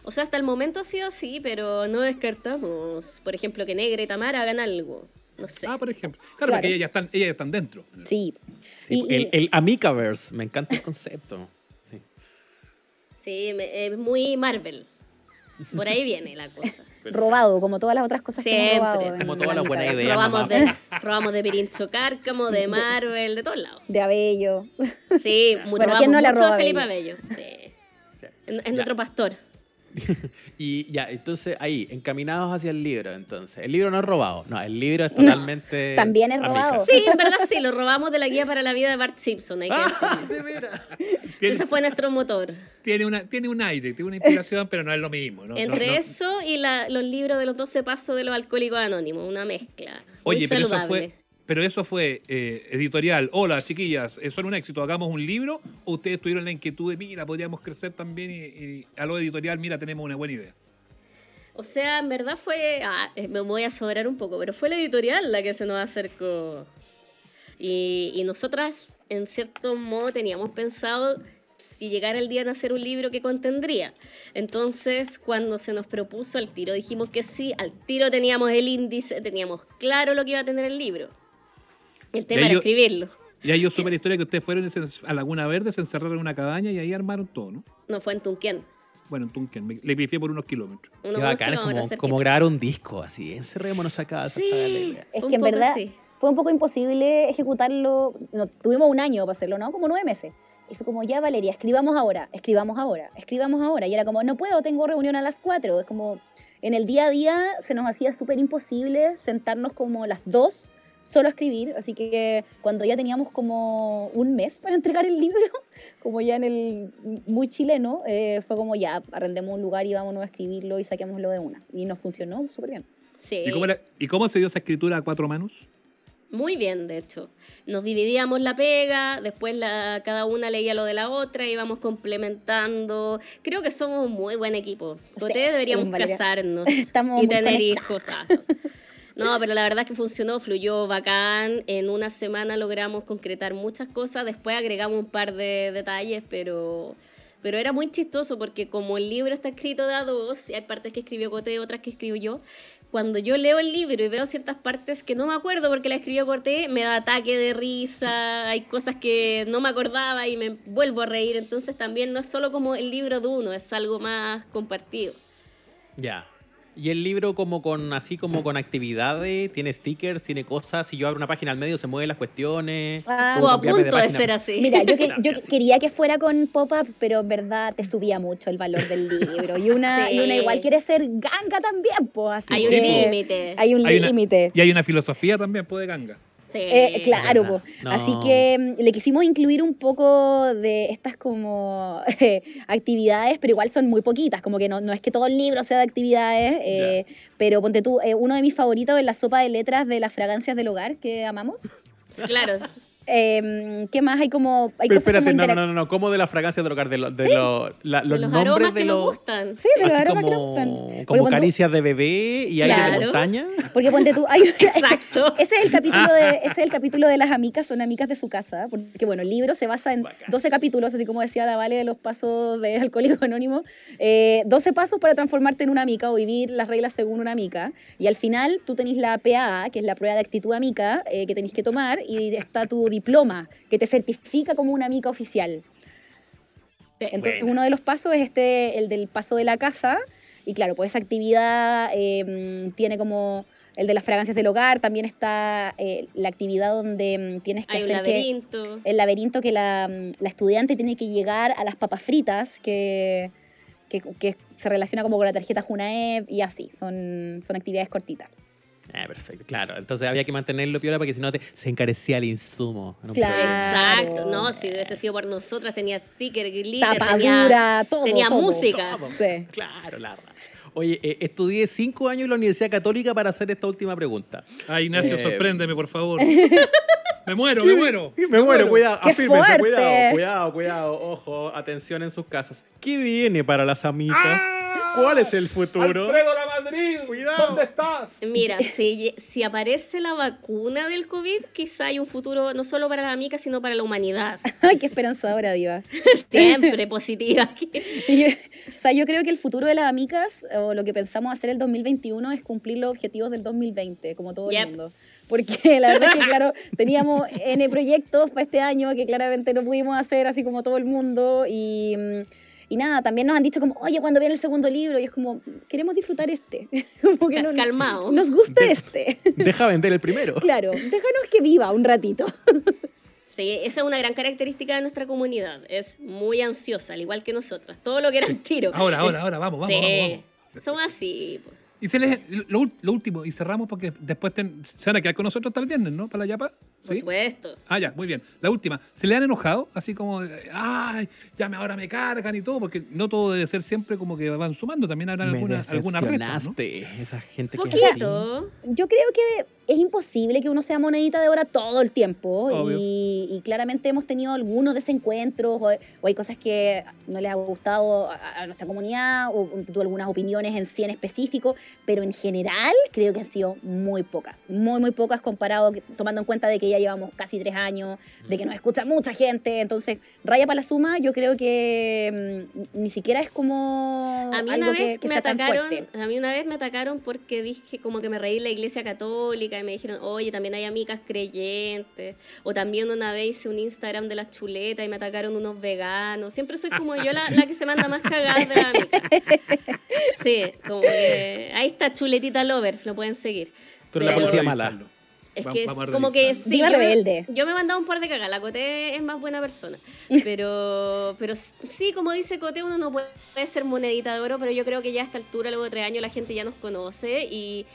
Speaker 5: O sea, hasta el momento ha sido así, pero no descartamos, por ejemplo, que Negra y Tamara hagan algo. No sé.
Speaker 3: Ah, por ejemplo. Claro,
Speaker 6: Claro.
Speaker 3: porque ellas ya están, ellas ya están dentro.
Speaker 6: Sí.
Speaker 2: Sí,
Speaker 6: Y- y-
Speaker 2: el, Amicaverse, me encanta el concepto. Sí.
Speaker 5: Sí, me- es muy Marvel. Por ahí viene la cosa.
Speaker 6: robado, como todas las otras cosas que hemos
Speaker 5: Siempre.
Speaker 6: robado.
Speaker 2: Como
Speaker 6: la
Speaker 2: toda la
Speaker 6: mitad.
Speaker 2: buena idea.
Speaker 5: robamos, de, robamos de Pirincho Cárcamo, de Marvel, de todos lados.
Speaker 6: De Abello.
Speaker 5: Sí,
Speaker 6: Bueno,
Speaker 5: robamos
Speaker 6: ¿quién no le
Speaker 5: mucho
Speaker 6: roba
Speaker 5: a Felipe
Speaker 6: Bello?
Speaker 5: Abello. Sí. Es nuestro pastor.
Speaker 2: Y ya, entonces ahí, encaminados hacia el libro, entonces. El libro no es robado, no, el libro es totalmente.
Speaker 6: también es robado.
Speaker 5: Sí, en verdad sí, lo robamos de la guía para la vida de Bart Simpson, hay que
Speaker 2: Ah, de veras.
Speaker 5: Ese fue nuestro motor.
Speaker 3: tiene, una, tiene un aire, tiene una inspiración, pero no es lo mismo. ¿no?
Speaker 5: Entre
Speaker 3: No- no-
Speaker 5: eso y la- los libros de los 12 pasos de los alcohólicos anónimos, una mezcla. Muy
Speaker 3: Oye, pero eso
Speaker 5: saludable.
Speaker 3: fue, pero eso fue eh, editorial. Hola, chiquillas, eh, son un éxito. Hagamos un libro. O ustedes tuvieron la inquietud de, mira, podríamos crecer también y, y a lo editorial, mira, tenemos una buena idea.
Speaker 5: O sea, en verdad fue. ah, eh, me voy a sobrar un poco, pero fue la editorial la que se nos acercó. Y, y nosotras, en cierto modo, teníamos pensado si llegara el día de hacer un libro que contendría. Entonces, cuando se nos propuso al tiro, dijimos que sí, al tiro teníamos el índice, teníamos claro lo que iba a tener el libro. El tema
Speaker 3: Ya
Speaker 5: era
Speaker 3: yo-
Speaker 5: escribirlo.
Speaker 3: Y ahí yo supe la historia que ustedes fueron a Laguna Verde, se encerraron en una cabaña y ahí armaron todo, ¿no?
Speaker 5: No fue en Tunquén.
Speaker 3: Bueno, en Tunquén, me- le pifié por unos kilómetros.
Speaker 5: Unos
Speaker 2: Qué bacán, es
Speaker 5: kilómetros
Speaker 2: como, como grabar un disco, así. Encerrémonos acá.
Speaker 5: Sí.
Speaker 6: Es
Speaker 5: Un
Speaker 6: que en verdad
Speaker 5: así.
Speaker 6: fue un poco imposible ejecutarlo. No, tuvimos un año para hacerlo, ¿no? Como nueve meses. Y fue como, ya Valeria, escribamos ahora, escribamos ahora, escribamos ahora. Y era como, no puedo, tengo reunión a las cuatro. Es como, en el día a día se nos hacía súper imposible sentarnos como las dos solo a escribir. Así que cuando ya teníamos como un mes para entregar el libro, como ya en el muy chileno, eh, fue como, ya, arrendemos un lugar y vámonos a escribirlo y saquémoslo de una. Y nos funcionó súper bien.
Speaker 5: Sí.
Speaker 3: ¿Y cómo, era- ¿Y cómo se dio esa escritura a cuatro manos?
Speaker 5: Muy bien, de hecho. Nos dividíamos la pega, después la, cada una leía lo de la otra, íbamos complementando. Creo que somos un muy buen equipo.
Speaker 6: Sí,
Speaker 5: Coté deberíamos casarnos
Speaker 6: Estamos
Speaker 5: y tener
Speaker 6: conectadas.
Speaker 5: hijos. No, pero la verdad es que funcionó, fluyó bacán. En una semana logramos concretar muchas cosas. Después agregamos un par de detalles, pero, pero era muy chistoso porque como el libro está escrito de dos, y hay partes que escribió Coté, otras que escribo yo, cuando yo leo el libro y veo ciertas partes que no me acuerdo porque la escribió Corté, me da ataque de risa, hay cosas que no me acordaba y me vuelvo a reír. Entonces también no es solo como el libro de uno, es algo más compartido.
Speaker 2: Ya. Y el libro como con así como con actividades, tiene stickers, tiene cosas, si yo abro una página al medio se mueven las cuestiones.
Speaker 6: Ah,
Speaker 5: Estuvo a
Speaker 2: de
Speaker 5: punto de ser así.
Speaker 6: Mira, yo, que- yo quería que fuera con pop-up, pero en verdad te subía mucho el valor del libro. Y una,
Speaker 5: Sí.
Speaker 6: y una igual quiere ser ganga también, pues. Así
Speaker 5: hay un
Speaker 6: que
Speaker 5: límite.
Speaker 6: Hay un
Speaker 3: Hay
Speaker 6: límite.
Speaker 3: Y hay una filosofía también, puede ganga.
Speaker 5: Sí.
Speaker 6: Eh, claro,
Speaker 2: verdad.
Speaker 6: po.
Speaker 2: No.
Speaker 6: así que mm, le quisimos incluir un poco de estas como actividades, pero igual son muy poquitas, como que no, no es que todo el libro sea de actividades, eh, pero ponte tú, eh, uno de mis favoritos es la sopa de letras de las fragancias del hogar que amamos.
Speaker 5: Claro.
Speaker 6: Eh, ¿Qué más? Hay como... Hay
Speaker 2: Pero
Speaker 6: cosas como
Speaker 2: espérate, no,
Speaker 6: interac-
Speaker 2: no, no, no, ¿cómo de la fragancia del hogar? De, lo- de lo- la-
Speaker 5: De
Speaker 2: los,
Speaker 5: los
Speaker 2: nombres
Speaker 5: aromas
Speaker 2: de
Speaker 5: que nos
Speaker 2: los...
Speaker 5: gustan.
Speaker 6: Sí, de los
Speaker 2: así
Speaker 6: aromas que nos
Speaker 2: como,
Speaker 6: gustan.
Speaker 2: como
Speaker 6: Porque cuando-
Speaker 2: caricias de bebé y aire de
Speaker 5: Claro.
Speaker 2: montaña.
Speaker 6: Porque ponte tú, hay
Speaker 5: Exacto.
Speaker 6: ese es el capítulo de ese es el capítulo de las amigas son amigas de su casa, porque bueno, el libro se basa en
Speaker 2: Bacán.
Speaker 6: 12 capítulos, así como decía la Vale de los pasos de Alcohólico Anónimo, eh, 12 pasos para transformarte en una amica o vivir las reglas según una amica, y al final tú tenés la PAA, que es la prueba de actitud amica, eh, que tenés que tomar, y está tu diploma, que te certifica como una amica oficial. Entonces uno de los pasos es este, el del paso de la casa. Y claro, pues esa actividad eh, mm, tiene como el de las fragancias del hogar, también está eh, la actividad donde mm, tienes que
Speaker 5: Hay un
Speaker 6: hacer que
Speaker 5: laberinto.
Speaker 6: el laberinto que la, mm, la estudiante tiene que llegar a las papas fritas, que, que, que se relaciona como con la tarjeta Junaev y así, son, son actividades cortitas.
Speaker 2: Ah, perfecto, claro. Entonces había que mantenerlo piola porque si no te, se encarecía el insumo.
Speaker 6: Claro.
Speaker 5: Exacto. No, si hubiese sido por nosotras, tenía sticker, glitter, tenía,
Speaker 6: Tapadura, todo.
Speaker 5: tenía
Speaker 6: todo.
Speaker 5: música.
Speaker 2: Todo.
Speaker 6: Sí.
Speaker 2: Claro, la Oye, eh, estudié cinco años en la Universidad Católica para hacer esta última pregunta.
Speaker 3: Ay, Ignacio,
Speaker 2: Eh,
Speaker 3: sorpréndeme, por favor. me muero, me muero.
Speaker 2: Me muero, cuidado,
Speaker 6: ¡Qué
Speaker 2: afírmense,
Speaker 6: fuerte!
Speaker 2: cuidado, cuidado, cuidado, ojo, atención en sus casas. ¿Qué viene para las amigas?
Speaker 3: ¡Ah!
Speaker 2: ¿Cuál es el futuro?
Speaker 3: Alfredo la Madrid,
Speaker 2: Cuidado.
Speaker 3: ¿dónde estás?
Speaker 5: Mira, si, si aparece la vacuna del COVID, quizá hay un futuro no solo para las amigas, sino para la humanidad.
Speaker 6: Ay, qué esperanzadora, Diva.
Speaker 5: Siempre positiva
Speaker 6: yo- o sea, yo creo que el futuro de las amigas, o lo que pensamos hacer el 2021, es cumplir los objetivos del 2020, como todo
Speaker 5: Yep.
Speaker 6: el mundo. Porque la verdad es que, claro, teníamos N proyectos para este año que claramente no pudimos hacer así como todo el mundo. Y, mm, y nada, también nos han dicho como, oye, cuando viene el segundo libro, y es como, queremos disfrutar este. como que no,
Speaker 5: Calmado.
Speaker 6: Nos gusta este.
Speaker 2: Deja vender el primero.
Speaker 6: claro, déjanos que viva un ratito.
Speaker 5: Sí, esa es una gran característica de nuestra comunidad. Es muy ansiosa, al igual que nosotras. Todo lo que eran tiro.
Speaker 3: Ahora, ahora, ahora, vamos, vamos,
Speaker 5: sí,
Speaker 3: vamos, vamos.
Speaker 5: somos así. po.
Speaker 3: Y se les, lo, ul- lo último, y cerramos porque después ten- se van a quedar con nosotros hasta el viernes, ¿no? Para la Yapa.
Speaker 5: Por
Speaker 3: ¿Sí?
Speaker 5: supuesto.
Speaker 3: Ah, ya, muy bien. La última, ¿se le han enojado? Así como, ay, ya me, ahora me cargan y todo, porque no todo debe ser siempre como que van sumando, también habrá
Speaker 2: Me
Speaker 3: alguna, alguna reta, ¿no?
Speaker 2: Esa gente que es así.
Speaker 5: Poquito.
Speaker 6: Yo creo que es imposible que uno sea monedita de oro todo el tiempo y, y claramente hemos tenido algunos desencuentros o, o hay cosas que no les ha gustado a, a nuestra comunidad o tú algunas opiniones en sí en específico, pero en general creo que han sido muy pocas, muy muy pocas comparado, que- tomando en cuenta de que ya llevamos casi tres años, de que nos escucha mucha gente, entonces raya para la suma yo creo que mm, ni siquiera es como
Speaker 5: A mí una vez
Speaker 6: que
Speaker 5: me atacaron, a mí una vez me atacaron porque dije como que me reí la iglesia católica y me dijeron, oye, también hay amigas creyentes. O también una vez hice un Instagram de las chuletas y me atacaron unos veganos. Siempre soy como yo la, la que se manda más cagadas de la amiga. Sí, como que ahí está chuletita lovers, lo pueden seguir.
Speaker 2: Eres la
Speaker 5: Pero-
Speaker 2: policía mala.
Speaker 5: Es que es como que sí,
Speaker 6: Diva
Speaker 5: yo me-
Speaker 6: rebelde.
Speaker 5: yo me he mandado un par de cagas. La Coté es más buena persona. Pero, pero sí, como dice Coté, uno no puede ser monedita de oro, pero yo creo que ya a esta altura, luego de tres años, la gente ya nos conoce y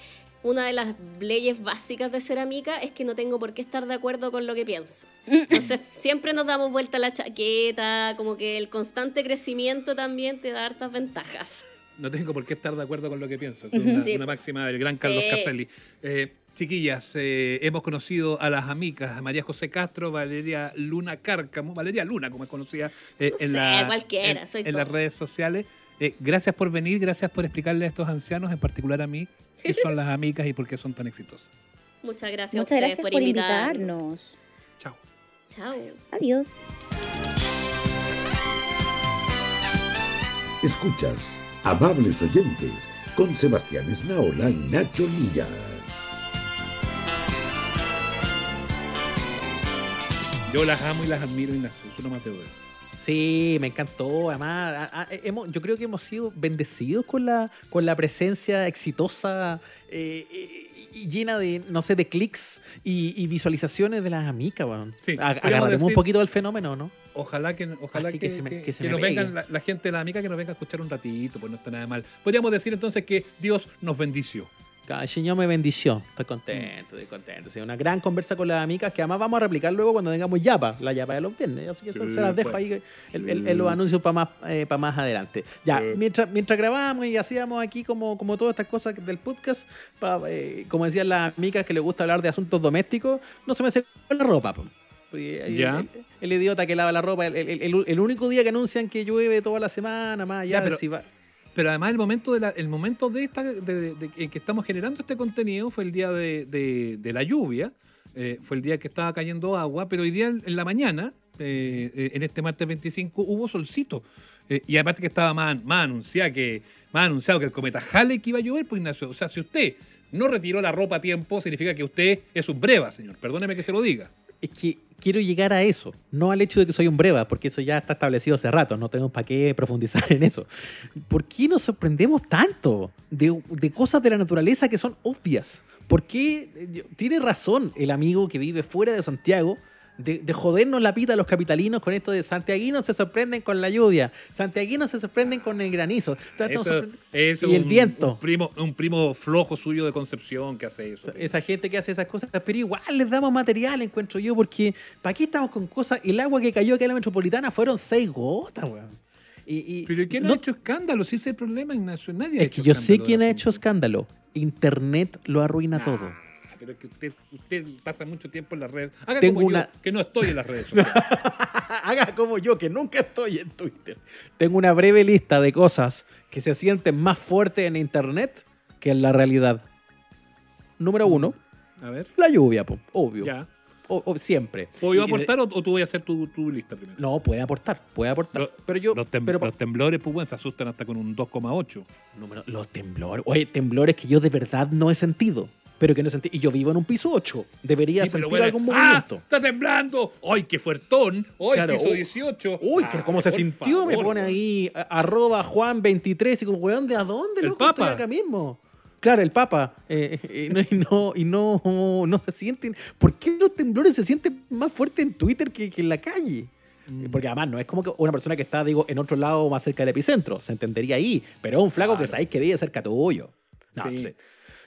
Speaker 5: una de las leyes básicas de ser amiga es que no tengo por qué estar de acuerdo con lo que pienso. Entonces, siempre nos damos vuelta a la chaqueta, como que el constante crecimiento también te da hartas ventajas.
Speaker 3: No tengo por qué estar de acuerdo con lo que pienso. Es una,
Speaker 5: Sí.
Speaker 3: una máxima del gran Carlos
Speaker 5: Sí.
Speaker 3: Caselli. Eh, chiquillas, eh, hemos conocido a las amigas, a María José Castro, Valeria Luna Cárcamo, Valeria Luna, como es conocida eh,
Speaker 5: No
Speaker 3: en,
Speaker 5: sé,
Speaker 3: la-
Speaker 5: cualquiera,
Speaker 3: en-
Speaker 5: soy
Speaker 3: en las redes sociales. Eh, gracias por venir, gracias por explicarle a estos ancianos, en particular a mí, qué son las amigas y por qué son tan exitosas.
Speaker 5: Muchas gracias a
Speaker 6: Muchas
Speaker 5: ustedes
Speaker 6: gracias
Speaker 5: por,
Speaker 6: por
Speaker 5: invitarnos.
Speaker 6: invitarnos.
Speaker 3: Chao.
Speaker 5: Chao.
Speaker 6: Adiós.
Speaker 1: Escuchas Amables Oyentes con Sebastián Esnaola y Nacho Lilla.
Speaker 3: Yo las amo y las admiro, Ignacio. Eso no más debo decir.
Speaker 2: Sí, me encantó. Además, a- a- hemos, yo creo que hemos sido bendecidos con la, con la presencia exitosa eh, y llena de, no sé, de clics y, y visualizaciones de las amigas. weón.
Speaker 3: Sí,
Speaker 2: Ag-
Speaker 3: podríamos
Speaker 2: Agarraremos un poquito del fenómeno, ¿no?
Speaker 3: Ojalá que, ojalá
Speaker 2: Así
Speaker 3: que,
Speaker 2: que se me-
Speaker 3: que-
Speaker 2: que se
Speaker 3: que
Speaker 2: me
Speaker 3: nos vengan, la, la gente, la amiga que nos venga a escuchar un ratito, pues no está nada mal. Podríamos decir entonces que Dios nos bendició.
Speaker 2: El Señor me bendició. Estoy contento, estoy contento. Sí, una gran conversa con las amigas que además vamos a replicar luego cuando tengamos yapa, la yapa de los viernes. Así que
Speaker 3: Sí,
Speaker 2: se las dejo
Speaker 3: pues.
Speaker 2: ahí en, en- en los anuncios para más, eh, pa' más adelante. Ya,
Speaker 3: Sí.
Speaker 2: mientras, mientras grabábamos y hacíamos aquí como, como todas estas cosas del podcast, eh, como decían las amigas que les gusta hablar de asuntos domésticos, no se me secó la ropa. El, el- el idiota que lava la ropa, el, el- el- el único día que anuncian que llueve toda la semana, más allá
Speaker 3: pero-
Speaker 2: si va-
Speaker 3: Pero además el momento de la, el momento de esta de, en que estamos generando este contenido fue el día de, la lluvia, eh, fue el día que estaba cayendo agua, pero hoy día en la mañana, eh, eh, en este martes 25, hubo solcito. Y aparte que estaba más, más, anunciado que, más anunciado que el cometa Halley que iba a llover, pues Ignacio. O sea, si usted no retiró la ropa a tiempo, significa que usted es un breva, señor. Perdóneme que se lo diga.
Speaker 2: Es que quiero llegar a eso, no al hecho de que soy un breva, porque eso ya está establecido hace rato, no tenemos para qué profundizar en eso. ¿Por qué nos sorprendemos tanto de, de cosas de la naturaleza que son obvias? ¿Por qué tiene razón el amigo que vive fuera de Santiago de, de jodernos la pita a los capitalinos con esto de santiaguinos se sorprenden con la lluvia, santiaguinos se sorprenden con el granizo?
Speaker 3: Eso,
Speaker 2: y el
Speaker 3: un-
Speaker 2: viento.
Speaker 3: Un primo, un primo flojo suyo de Concepción que hace eso.
Speaker 2: Esa gente que hace esas cosas, pero igual les damos material, encuentro yo, porque ¿para qué estamos con cosas? El agua que cayó acá en la metropolitana fueron seis gotas, weón. Y, y-
Speaker 3: Pero ¿quién
Speaker 2: no-
Speaker 3: ha hecho escándalo? Si ese es el problema, Ignacio. Nadie ha
Speaker 2: es
Speaker 3: hecho
Speaker 2: que yo sé quién ha hecho escándalo. Internet lo arruina
Speaker 3: Ah,
Speaker 2: todo.
Speaker 3: Pero es que usted, usted pasa mucho tiempo en las redes. Haga
Speaker 2: Tengo
Speaker 3: como
Speaker 2: una-
Speaker 3: yo, que no estoy en las redes sociales.
Speaker 2: Haga como yo, que nunca estoy en Twitter. Tengo una breve lista de cosas que se sienten más fuertes en Internet que en la realidad. Número uno,
Speaker 3: A ver,
Speaker 2: la lluvia, po, obvio.
Speaker 3: ya.
Speaker 2: O- o- siempre.
Speaker 3: ¿Puedo yo
Speaker 2: Y-
Speaker 3: aportar o, o tú voy a hacer tu, tu lista primero?
Speaker 2: No, puede aportar, puede aportar.
Speaker 3: Lo-
Speaker 2: pero yo,
Speaker 3: los, tem-
Speaker 2: pero,
Speaker 3: los temblores, pues bueno, se asustan hasta con un 2,8.
Speaker 2: Número- los temblores. Oye, temblores que yo de verdad no he sentido. Pero que no sentido. Y yo vivo en un piso 8. Debería
Speaker 3: Sí,
Speaker 2: sentir
Speaker 3: bueno,
Speaker 2: algún
Speaker 3: ¡Ah!
Speaker 2: movimiento.
Speaker 3: ¡Está temblando! ¡Ay, qué fuertón! ¡Ay,
Speaker 2: Claro,
Speaker 3: piso
Speaker 2: uy,
Speaker 3: 18!
Speaker 2: Uy, que
Speaker 3: Ay,
Speaker 2: como se sintió, me
Speaker 3: favor,
Speaker 2: pone
Speaker 3: weón.
Speaker 2: ahí a- arroba Juan23 y como, weón, ¿de a dónde?
Speaker 3: El
Speaker 2: loco? Estoy
Speaker 3: Papa.
Speaker 2: acá mismo. Claro, el Papa. eh, eh, y no, y no, no, se sienten. ¿Por qué los temblores se sienten más fuertes en Twitter que, que en la calle?
Speaker 3: Mm.
Speaker 2: Porque además no es como que una persona que está, digo, en otro lado más cerca del epicentro. Se entendería ahí. Pero es un flaco que sabéis que vive cerca tuyo. No,
Speaker 3: Sí.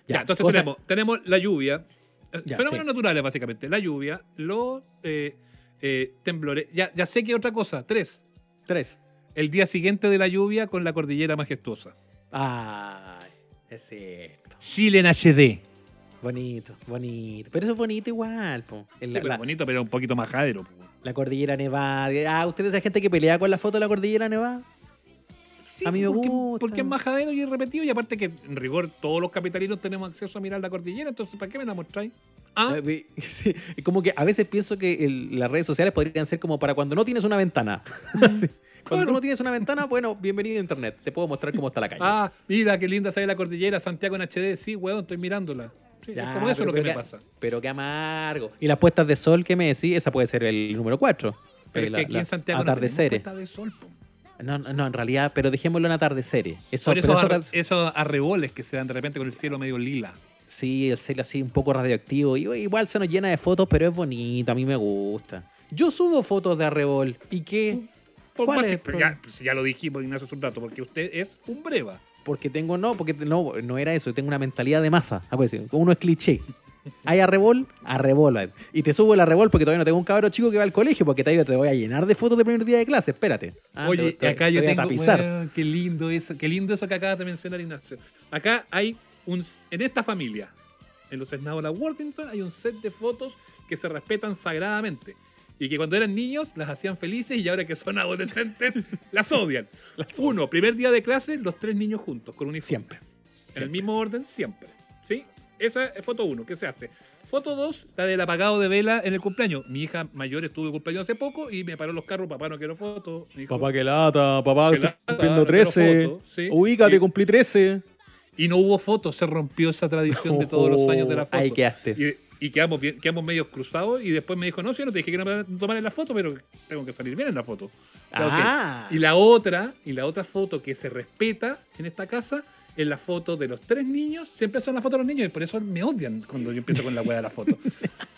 Speaker 3: Ya, entonces tenemos, tenemos la lluvia, eh,
Speaker 2: Ya,
Speaker 3: fenómenos
Speaker 2: sí.
Speaker 3: naturales básicamente, la lluvia, los eh, eh, temblores. Ya, ya sé que otra cosa, tres,
Speaker 2: Tres.
Speaker 3: el día siguiente de la lluvia con la cordillera majestuosa.
Speaker 2: Ay, es esto.
Speaker 3: Chile en HD.
Speaker 2: Bonito, bonito. Pero eso es bonito igual, po.
Speaker 3: Sí,
Speaker 2: la,
Speaker 3: pero
Speaker 2: la-
Speaker 3: bonito, pero un poquito majadero. po.
Speaker 2: la cordillera nevada. Ah, ¿ustedes esa gente que pelea con la foto de la cordillera nevada?
Speaker 3: Sí,
Speaker 2: A mí me
Speaker 3: porque,
Speaker 2: gusta.
Speaker 3: Porque es majadero y es repetido. Y aparte que, en rigor, todos los capitalinos tenemos acceso a mirar la cordillera. Entonces, ¿para qué me la mostráis? Ah,
Speaker 2: Eh, sí, es como que a veces pienso que el- las redes sociales podrían ser como para cuando no tienes una ventana. Sí. Cuando
Speaker 3: Claro.
Speaker 2: tú no tienes una ventana, bueno, bienvenido a internet. Te puedo mostrar cómo está la calle.
Speaker 3: ah, mira qué linda sale la cordillera, Santiago en HD. Sí, weón, estoy mirándola. Sí,
Speaker 2: Ya,
Speaker 3: es como eso
Speaker 2: pero-
Speaker 3: lo que
Speaker 2: pero
Speaker 3: me
Speaker 2: qué-
Speaker 3: pasa.
Speaker 2: Pero qué amargo. Y las puestas de sol que me decís, esa puede ser el número 4.
Speaker 3: Pero es que aquí en Santiago no
Speaker 2: atardeceres.
Speaker 3: puesta de sol, po.
Speaker 2: No, no, en realidad, pero dejémoslo en atardeceres. Eso,
Speaker 3: Por esos, esos arreboles que se dan de repente con el cielo medio lila.
Speaker 2: Sí, el cielo así un poco radioactivo. Y, igual se nos llena de fotos, pero es bonito, a mí me gusta. Yo subo fotos de arrebol. ¿Y qué?
Speaker 3: Por
Speaker 2: ¿Cuál es
Speaker 3: ya, pues ya lo dijimos, Ignacio, hace un rato, porque usted es un breva.
Speaker 2: Porque tengo, no, porque no, no era eso, tengo una mentalidad de masa. Ah, pues, uno es cliché. Hay arrebol, arrebola. Y te subo el arrebol porque todavía no tengo un cabro chico que va al colegio, porque te, digo, te voy a llenar de fotos de primer día de clase, espérate. Ah,
Speaker 3: Oye,
Speaker 2: te- te-
Speaker 3: acá
Speaker 2: te
Speaker 3: yo tengo.
Speaker 2: tapizar.
Speaker 3: weón, qué lindo eso, qué lindo eso que acaba de mencionar Ignacio. Acá hay un. En esta familia, en los Esnaola Worthington, hay un set de fotos que se respetan sagradamente. Y que cuando eran niños las hacían felices y ahora que son adolescentes las odian. Uno, primer día de clase, los tres niños juntos, con uniforme.
Speaker 2: Siempre.
Speaker 3: En el mismo orden, siempre. Esa es foto uno, ¿qué se hace? Foto 2, la del apagado de vela en el cumpleaños. Mi hija mayor estuvo de cumpleaños hace poco y me paró los carros, papá no quiero foto. Me dijo,
Speaker 2: Papá, que lata, papá,
Speaker 3: Que lata,
Speaker 2: cumpliendo
Speaker 3: no quiero
Speaker 2: 13.
Speaker 3: foto, sí.
Speaker 2: Ubícate,
Speaker 3: Y-
Speaker 2: cumplí 13.
Speaker 3: Y no hubo fotos, se rompió esa tradición de todos los años de la foto.
Speaker 2: Ahí quedaste.
Speaker 3: Y, y quedamos, bien, quedamos medio cruzados y después me dijo, no, sí, no te dije que no tomar en la foto, pero tengo que salir bien en la foto.
Speaker 2: Ah.
Speaker 3: Y la otra, y la otra foto que se respeta en esta casa es la foto de los tres niños. Siempre son las fotos de los niños y por eso me odian cuando yo empiezo con la hueá de la foto.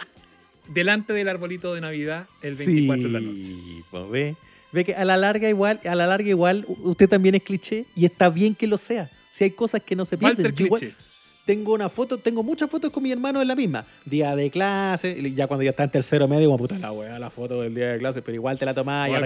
Speaker 3: Delante del arbolito de Navidad el 24 de la noche.
Speaker 2: Sí, pues, ve. Ve que a la larga igual, a la larga igual, usted también es cliché y está bien que lo sea. Si hay cosas que no se pierden.
Speaker 3: Walter
Speaker 2: igual
Speaker 3: Cliché.
Speaker 2: Tengo una foto, tengo muchas fotos con mi hermano en la misma. Día de clase, ya cuando ya está en tercero medio, como puta la weá, la foto del día de clase, pero igual te la tomás y a
Speaker 3: Ay,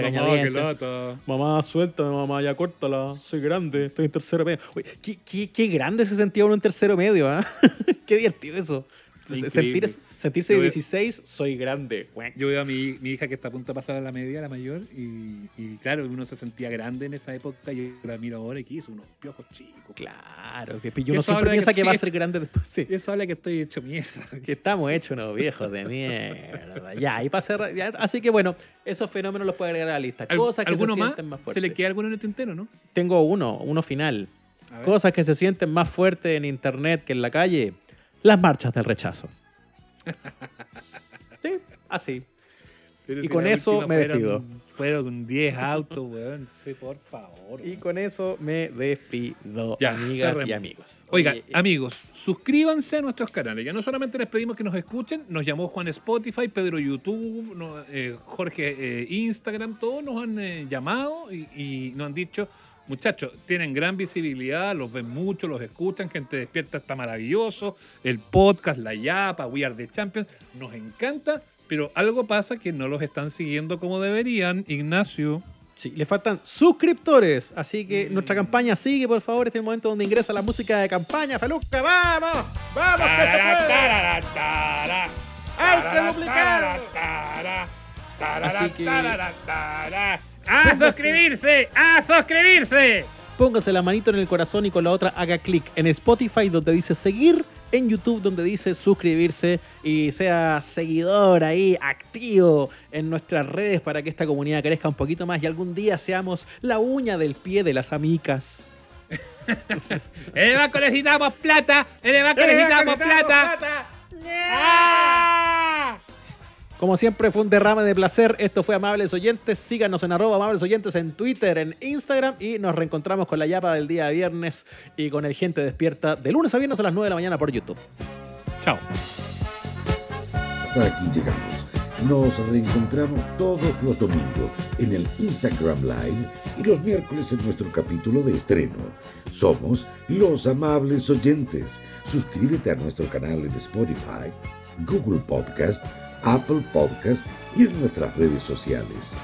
Speaker 3: mamá,
Speaker 2: suéltame, mamá, ya córtala. Soy grande, estoy en tercero medio. Uy, qué, qué- qué grande se sentía uno en tercero medio, ¿ah? qué divertido eso. Sentir- sentirse de
Speaker 3: veo-
Speaker 2: 16, soy grande.
Speaker 3: Yo veo a mi, mi hija que está a punto de pasar a la media, la mayor, y, y claro, uno se sentía grande en esa época. y Yo la miro ahora y que hizo unos piojos chicos.
Speaker 2: Claro, que uno
Speaker 3: Eso
Speaker 2: siempre piensa
Speaker 3: que
Speaker 2: que, va a ser grande después. Sí.
Speaker 3: Eso habla que estoy hecho mierda.
Speaker 2: Que estamos hechos unos viejos de mierda. Ya, y para cerrar. ya, así que bueno, esos fenómenos los puede agregar a la lista.
Speaker 3: Al-
Speaker 2: Cosas que se
Speaker 3: ¿Alguno más?
Speaker 2: sienten más
Speaker 3: ¿Se
Speaker 2: fuertes.
Speaker 3: le queda alguno en el tintero, no?
Speaker 2: Tengo uno, uno final. Cosas que se sienten más fuertes en internet que en la calle. Las marchas del rechazo. sí, así.
Speaker 3: Pero
Speaker 2: Y
Speaker 3: si
Speaker 2: con eso me despido.
Speaker 3: Fueron 10 autos, weón. Sí, por favor.
Speaker 2: Y
Speaker 3: weón.
Speaker 2: con eso me despido,
Speaker 3: Ya,
Speaker 2: amigas y amigos.
Speaker 3: Oiga,
Speaker 2: Oye, eh,
Speaker 3: amigos, suscríbanse a nuestros canales. Ya no solamente les pedimos que nos escuchen, nos llamó Juan Spotify, Pedro YouTube, no- eh, Jorge eh, Instagram, todos nos han eh, llamado y, y nos han dicho, muchachos, tienen gran visibilidad, los ven mucho, los escuchan, gente despierta está maravilloso, el podcast, la Yapa, We Are the Champions, nos encanta, pero algo pasa que no los están siguiendo como deberían, Ignacio.
Speaker 2: Sí, le faltan suscriptores, así que
Speaker 3: Mm.
Speaker 2: nuestra campaña sigue, por favor. Este es el momento donde ingresa la música de campaña. ¡Feluca, vamos! ¡Vamos, que se puede! ¡Hay que duplicar! Así que-
Speaker 3: ¡A suscribirse! ¡A suscribirse!
Speaker 2: Póngase la manito en el corazón y con la otra haga clic en Spotify donde dice seguir, en YouTube donde dice suscribirse y sea seguidor ahí, activo en nuestras redes para que esta comunidad crezca un poquito más y algún día seamos la uña del pie de las amicas.
Speaker 3: En el banco necesitamos plata. En el banco necesitamos plata. ¡Ah!
Speaker 2: Como siempre fue un derrame de placer. Esto fue Amables Oyentes. Síganos en arroba Amables Oyentes en Twitter, en Instagram y nos reencontramos con la yapa del día de viernes y con el Gente Despierta de lunes a viernes a las 9 de la mañana por YouTube.
Speaker 3: Chao.
Speaker 1: Hasta aquí llegamos. Nos reencontramos todos los domingos en el Instagram Live y los miércoles en nuestro capítulo de estreno. Somos los amables oyentes. Suscríbete a nuestro canal en Spotify, Google Podcast, Apple Podcast y en nuestras redes sociales.